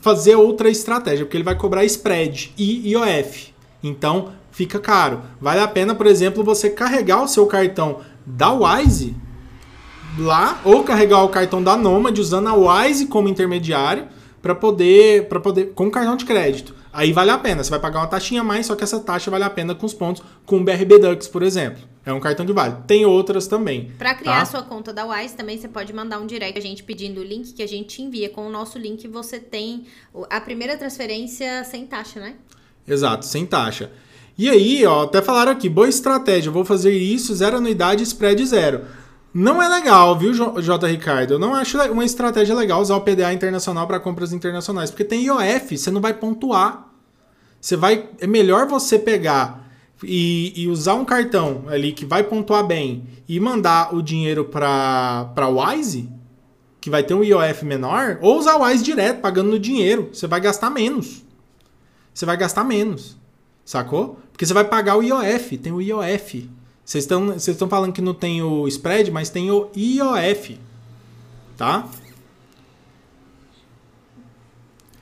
fazer outra estratégia, porque ele vai cobrar spread e IOF. Então fica caro. Vale a pena, por exemplo, você carregar o seu cartão da Wise lá ou carregar o cartão da Nomad usando a Wise como intermediário para poder para poder com cartão de crédito. Aí vale a pena, você vai pagar uma taxinha a mais, só que essa taxa vale a pena com os pontos com o BRB Dux, por exemplo. É um cartão de vale. Tem outras também. Para criar tá? sua conta da Wise também você pode mandar um direct a gente pedindo o link que a gente envia. Com o nosso link você tem a primeira transferência sem taxa, né? Exato, sem taxa. E aí, ó, até falaram aqui, boa estratégia, vou fazer isso, zero anuidade, spread zero. Não é legal, viu, J. Ricardo? Eu não acho uma estratégia legal usar o PDA internacional para compras internacionais, porque tem IOF, você não vai pontuar. Você vai, é melhor você pegar, e, e usar um cartão ali que vai pontuar bem e mandar o dinheiro para para Wise, que vai ter um IOF menor, ou usar o Wise direto, pagando no dinheiro, você vai gastar menos. Você vai gastar menos. Sacou? Porque você vai pagar o IOF, tem o IOF. Vocês estão falando que não tem o spread, mas tem o IOF. Tá?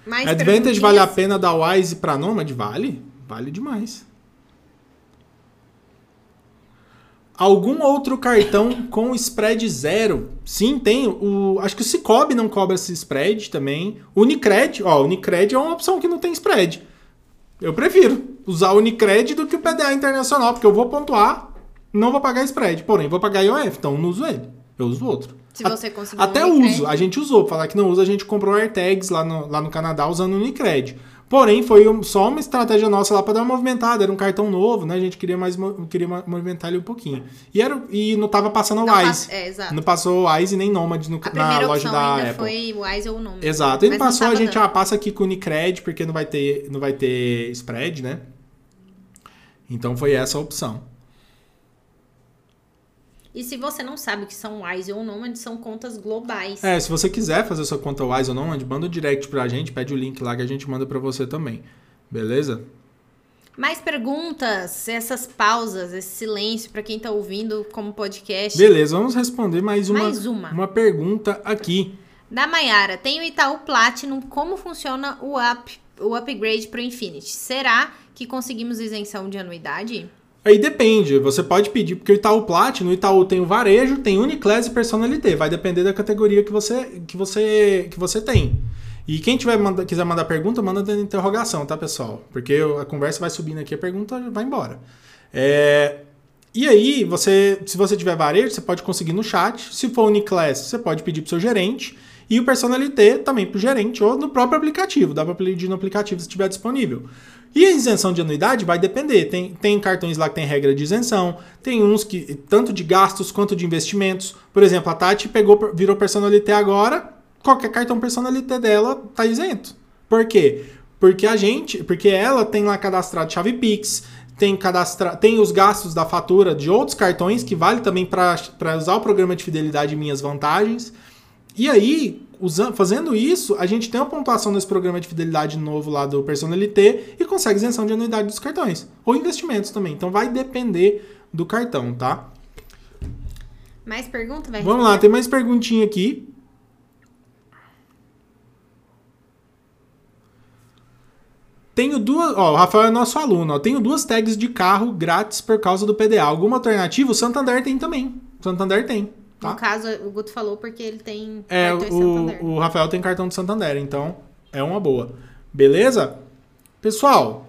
Mais Advantage vale a pena dar Wise pra Nomad? Vale. Vale demais. Algum outro cartão com spread zero? Sim, tem. O, acho que o Cicobi não cobra esse spread também. Unicred, ó, Unicred é uma opção que não tem spread. Eu prefiro usar o Unicred do que o PDA internacional, porque eu vou pontuar, não vou pagar spread. Porém, vou pagar IOF, então não uso ele. Eu uso outro. Se você conseguir Até um uso, a gente usou. Pra falar que não usa, a gente comprou AirTags lá no, lá no Canadá usando o Unicred. Porém, foi um- só uma estratégia nossa lá pra dar uma movimentada. Era um cartão novo, né? A gente queria mais queria movimentar ele um pouquinho. E, era, e não tava passando Não o Wise. é. Não passou o Wise nem Nomad no, A na loja opção da ainda Apple. foi Wise ou nome. Exato. Ele passou, a gente, dando. ah, passa aqui com o Unicred, porque não vai ter, não vai ter spread, né? Então foi essa a opção. E se você não sabe o que são Wise ou Nomad, são contas globais. É, se você quiser fazer sua conta Wise ou Nomad, manda o direct pra gente, pede o link lá que a gente manda pra você também. Beleza? Mais perguntas, essas pausas, esse silêncio pra quem tá ouvindo como podcast. Beleza, vamos responder mais uma, Mais uma. pergunta aqui. Da Maiara, tem o Itaú Platinum, como funciona o, up, o upgrade pro Infinity? Será que conseguimos isenção de anuidade? Aí depende, você pode pedir, porque o Itaú Platinum, o Itaú tem o varejo, tem Uniclass e Personalité, vai depender da categoria que você, que você, que você tem. E quem tiver manda, quiser mandar pergunta, manda dentro de interrogação, tá, pessoal? Porque a conversa vai subindo aqui, a pergunta vai embora. É, e aí, você, se você tiver varejo, você pode conseguir no chat. Se for Uniclass, você pode pedir pro seu gerente. E o Personalité também pro gerente ou no próprio aplicativo. Dá para pedir no aplicativo se estiver disponível. E a isenção de anuidade vai depender. Tem, tem cartões lá que tem regra de isenção, tem uns que tanto de gastos quanto de investimentos. Por exemplo, a Tati pegou, virou personalité agora, qualquer cartão personalité dela tá isento. Por quê? Porque a gente, porque ela tem lá cadastrado chave Pix, tem cadastra, tem os gastos da fatura de outros cartões que vale também para usar o programa de fidelidade Minhas Vantagens. E aí, usando, fazendo isso, a gente tem uma pontuação nesse programa de fidelidade novo lá do Personalité e consegue isenção de anuidade dos cartões. Ou investimentos também. Então vai depender do cartão, tá? Mais pergunta, vai? Vamos lá, tem mais perguntinha aqui. Tenho duas. Ó, o Rafael é nosso aluno. Ó, tenho duas tags de carro grátis por causa do PDA. Alguma alternativa? O Santander tem também. O Santander tem. Tá? No caso, o Guto falou porque ele tem É, cartões Santander. o, o Rafael tem cartão do Santander, então é uma boa. Beleza? Pessoal,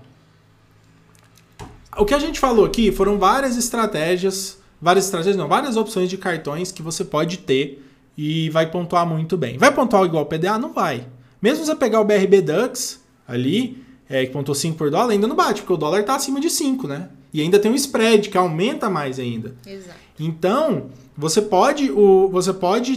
o que a gente falou aqui foram várias estratégias, várias estratégias não, várias opções de cartões que você pode ter e vai pontuar muito bem. Vai pontuar igual o PDA? Não vai. Mesmo você pegar o BRB Dux ali, é, que pontuou 5 por dólar, ainda não bate, porque o dólar está acima de 5, né? E ainda tem um spread que aumenta mais ainda. Exato. Então, você pode, o, você pode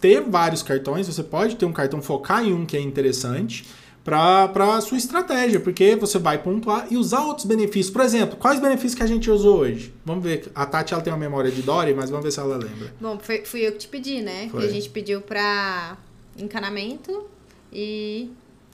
ter vários cartões, você pode ter um cartão focar em um que é interessante para a sua estratégia, porque você vai pontuar e usar outros benefícios. Por exemplo, quais benefícios que a gente usou hoje? Vamos ver. A Tati ela tem uma memória de Dory, mas vamos ver se ela lembra. Bom, foi, fui eu que te pedi, né? Foi. Que a gente pediu pra encanamento e.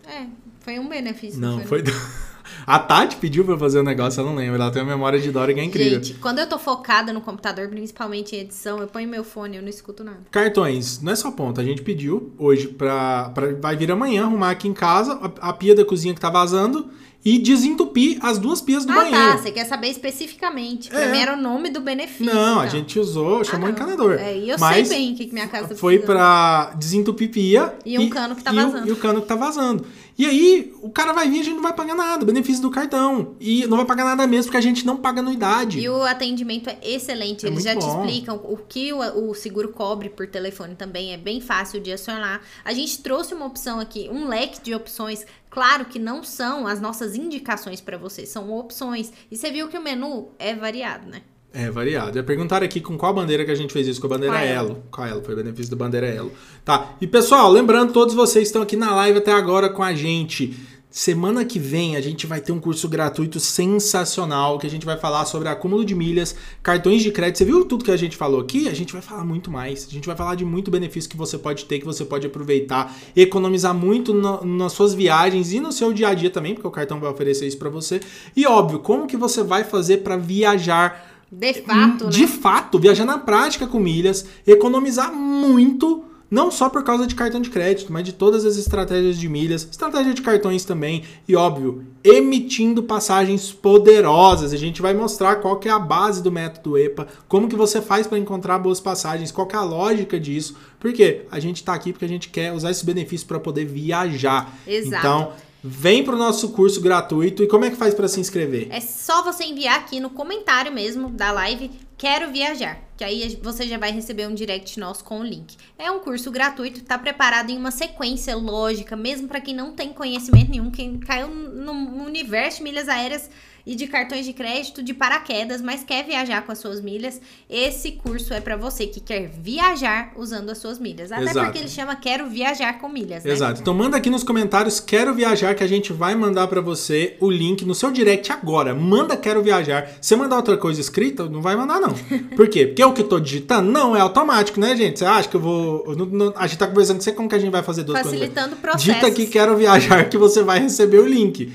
É, foi um benefício. Não, né? foi. A Tati pediu pra eu fazer um negócio, eu não lembro. Ela tem uma memória de Dory que é incrível. Gente, quando eu tô focada no computador, principalmente em edição, eu ponho meu fone, eu não escuto nada. Cartões, não é só ponto. A gente pediu hoje pra, pra. Vai vir amanhã arrumar aqui em casa a, a pia da cozinha que tá vazando e desentupir as duas pias do ah, banheiro. tá. Você quer saber especificamente. É. mim era o nome do benefício. Não, a então. gente usou, chamou Ah, encanador. É, e eu Mas sei bem o que, que minha casa tá Foi pra desentupir pia. E um cano que tá e o- vazando. E o cano que tá vazando. E aí, o cara vai vir e a gente não vai pagar nada, benefício do cartão. E não vai pagar nada mesmo, porque a gente não paga anuidade. E o atendimento é excelente. É Eles já te bom. explicam o que o, o seguro cobre por telefone também. É bem fácil de acionar. A gente trouxe uma opção aqui, um leque de opções. Claro que não são as nossas indicações para você, são opções. E você viu que o menu é variado, né? É, variado. Já perguntaram aqui com qual bandeira que a gente fez isso, com a bandeira Elo. Elo. Com a Elo, foi o benefício da bandeira Elo. Tá, e pessoal, lembrando, todos vocês que estão aqui na live até agora com a gente, Semana que vem a gente vai ter um curso gratuito sensacional que a gente vai falar sobre acúmulo de milhas, cartões de crédito. Você viu tudo que a gente falou aqui? A gente vai falar muito mais. A gente vai falar de muito benefício que você pode ter, que você pode aproveitar, economizar muito no, nas suas viagens e no seu dia a dia também, porque o cartão vai oferecer isso para você. E óbvio, como que você vai fazer para viajar de fato, de né? fato, viajar na prática com milhas, economizar muito não só por causa de cartão de crédito, mas de todas as estratégias de milhas, estratégia de cartões também, e óbvio, emitindo passagens poderosas. A gente vai mostrar qual que é a base do método EPA, como que você faz para encontrar boas passagens, qual que é a lógica disso. Porque a gente está aqui porque a gente quer usar esse benefício para poder viajar. Exato. Então, Vem para o nosso curso gratuito e como é que faz para se inscrever? É só você enviar aqui no comentário mesmo da live Quero Viajar, que aí você já vai receber um direct nosso com o link. É um curso gratuito, está preparado em uma sequência lógica, mesmo para quem não tem conhecimento nenhum, quem caiu no universo de milhas aéreas e de cartões de crédito de paraquedas, mas quer viajar com as suas milhas, esse curso é para você que quer viajar usando as suas milhas. Até Exato. porque ele chama Quero Viajar com Milhas, né? Exato. Então manda aqui nos comentários Quero Viajar que a gente vai mandar para você o link no seu direct agora. Manda Quero Viajar. Se você mandar outra coisa escrita, não vai mandar não. Por quê? Porque o que eu tô digitando? Não, é automático, né, gente? Você acha que eu vou... Não, não, a gente tá conversando com você como que a gente vai fazer duas Facilitando coisas. o processo. Digita aqui Quero Viajar que você vai receber o link.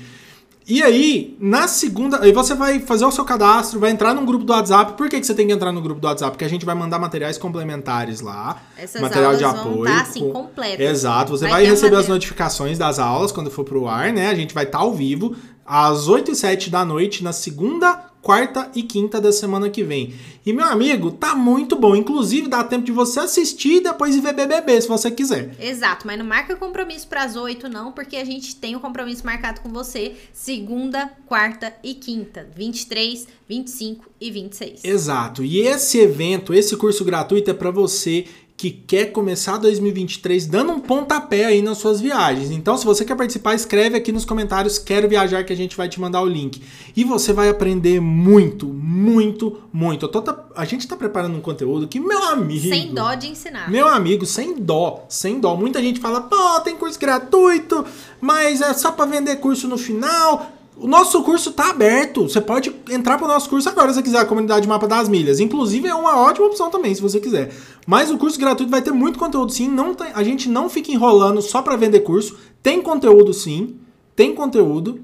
E aí, na segunda, aí você vai fazer o seu cadastro, vai entrar num grupo do WhatsApp. Por que, que você tem que entrar no grupo do WhatsApp? Porque a gente vai mandar materiais complementares lá. Essas material de aulas vão apoio. tá, assim, com- completas. Exato. Você Vai vai, receber as notificações das aulas quando for pro ar, né? A gente vai estar ao vivo às 8 e 7 da noite na segunda, quarta e quinta da semana que vem. E meu amigo, tá muito bom. Inclusive, dá tempo de você assistir e depois ir ver BBB, se você quiser. Exato, mas não marca compromisso para as 8 não, porque a gente tem um compromisso marcado com você segunda, quarta e quinta, 23, 25 e 26. Exato. E esse evento, esse curso gratuito é para você que quer começar 2023 dando um pontapé aí nas suas viagens. Então, se você quer participar, escreve aqui nos comentários quero viajar que a gente vai te mandar o link. E você vai aprender muito, muito, muito. Tô a gente tá preparando um conteúdo que meu amigo, Sem dó de ensinar. meu amigo, sem dó, sem dó. Muita gente fala, pô, tem curso gratuito, mas é só pra vender curso no final. O nosso curso tá aberto. Você pode entrar pro nosso curso agora se você quiser, a comunidade Mapa das Milhas. Inclusive, é uma ótima opção também, se você quiser. Mas o curso gratuito vai ter muito conteúdo sim. Não tem- a gente não fica enrolando só pra vender curso. Tem conteúdo sim. Tem conteúdo.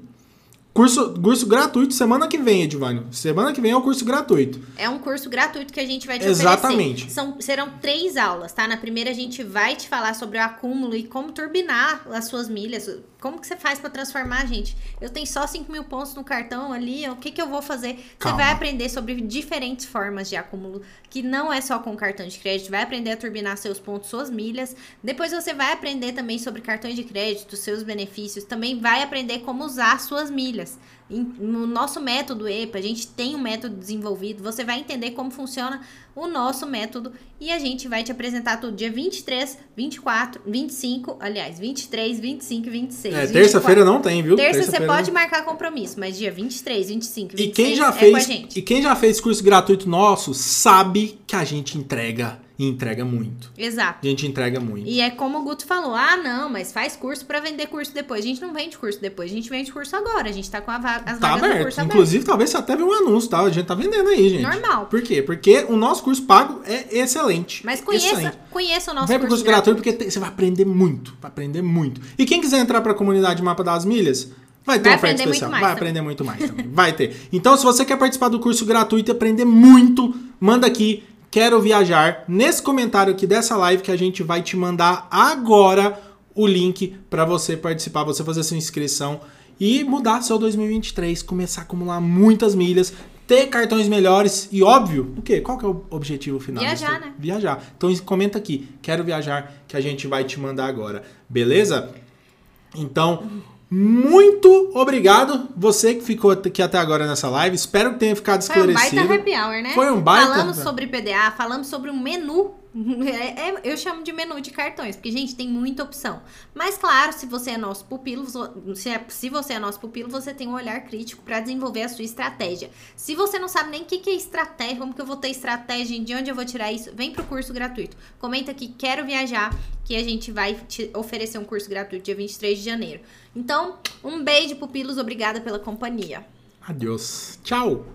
Curso, curso gratuito semana que vem, Edvânio. Semana que vem é o curso gratuito. É um curso gratuito que a gente vai te Exatamente. oferecer. São, serão três aulas, tá? Na primeira a gente vai te falar sobre o acúmulo e como turbinar as suas milhas. Como que você faz pra transformar, gente? Eu tenho só 5 mil pontos no cartão ali, o que que eu vou fazer? Calma. Você vai aprender sobre diferentes formas de acúmulo, que não é só com cartão de crédito, vai aprender a turbinar seus pontos, suas milhas. Depois você vai aprender também sobre cartões de crédito, seus benefícios. Também vai aprender como usar suas milhas. No nosso método EPA, a gente tem um método desenvolvido. Você vai entender como funciona o nosso método e a gente vai te apresentar tudo dia 23, 24, 25, aliás, 23, 25 e 26. É, terça-feira não tem, viu? Terça você Terça-feira pode marcar compromisso, mas dia 23, 25 e E 26 quem já é com a fez gente. e quem já fez curso gratuito nosso sabe que a gente entrega e entrega muito. Exato. A gente entrega muito. E é como o Guto falou: ah, não, mas faz curso pra vender curso depois. A gente não vende curso depois, a gente vende curso agora. A gente tá com a vaga, as Tá vagas aberto. curso aberto. Inclusive, talvez você até viu um anúncio, tá? A gente tá vendendo aí, gente. Normal. Por quê? Porque o nosso curso pago é excelente. Mas conheça, Excelente. conheça o nosso Vem pro curso, curso gratuito porque tem- você vai aprender muito. Vai aprender muito. E quem quiser entrar pra comunidade Mapa das Milhas, vai ter Vai oferta aprender muito especial. mais vai também. aprender muito mais também. Vai ter. Então, se você quer participar do curso gratuito e aprender muito, manda aqui. Quero viajar nesse comentário aqui dessa live que a gente vai te mandar agora o link pra você participar, você fazer sua inscrição e mudar seu 2023, começar a acumular muitas milhas, ter cartões melhores e óbvio, o quê? Qual que é o objetivo final? Viajar, disso? né? Viajar. Então comenta aqui, quero viajar, que a gente vai te mandar agora, beleza? Então, muito obrigado você que ficou aqui até agora nessa live. Espero que tenha ficado Foi um esclarecido. baita happy hour, né? Foi um baita Falamos sobre PDA, falamos sobre um menu É, é, eu chamo de menu de cartões, porque, gente, tem muita opção. Mas, claro, se você é nosso pupilo, se, é, se você é nosso pupilo, você tem um olhar crítico para desenvolver a sua estratégia. Se você não sabe nem o que, que é estratégia, como que eu vou ter estratégia, de onde eu vou tirar isso, vem pro curso gratuito. Comenta aqui, quero viajar, que a gente vai te oferecer um curso gratuito dia 23 de janeiro. Então, um beijo, pupilos, obrigada pela companhia. Adeus. Tchau!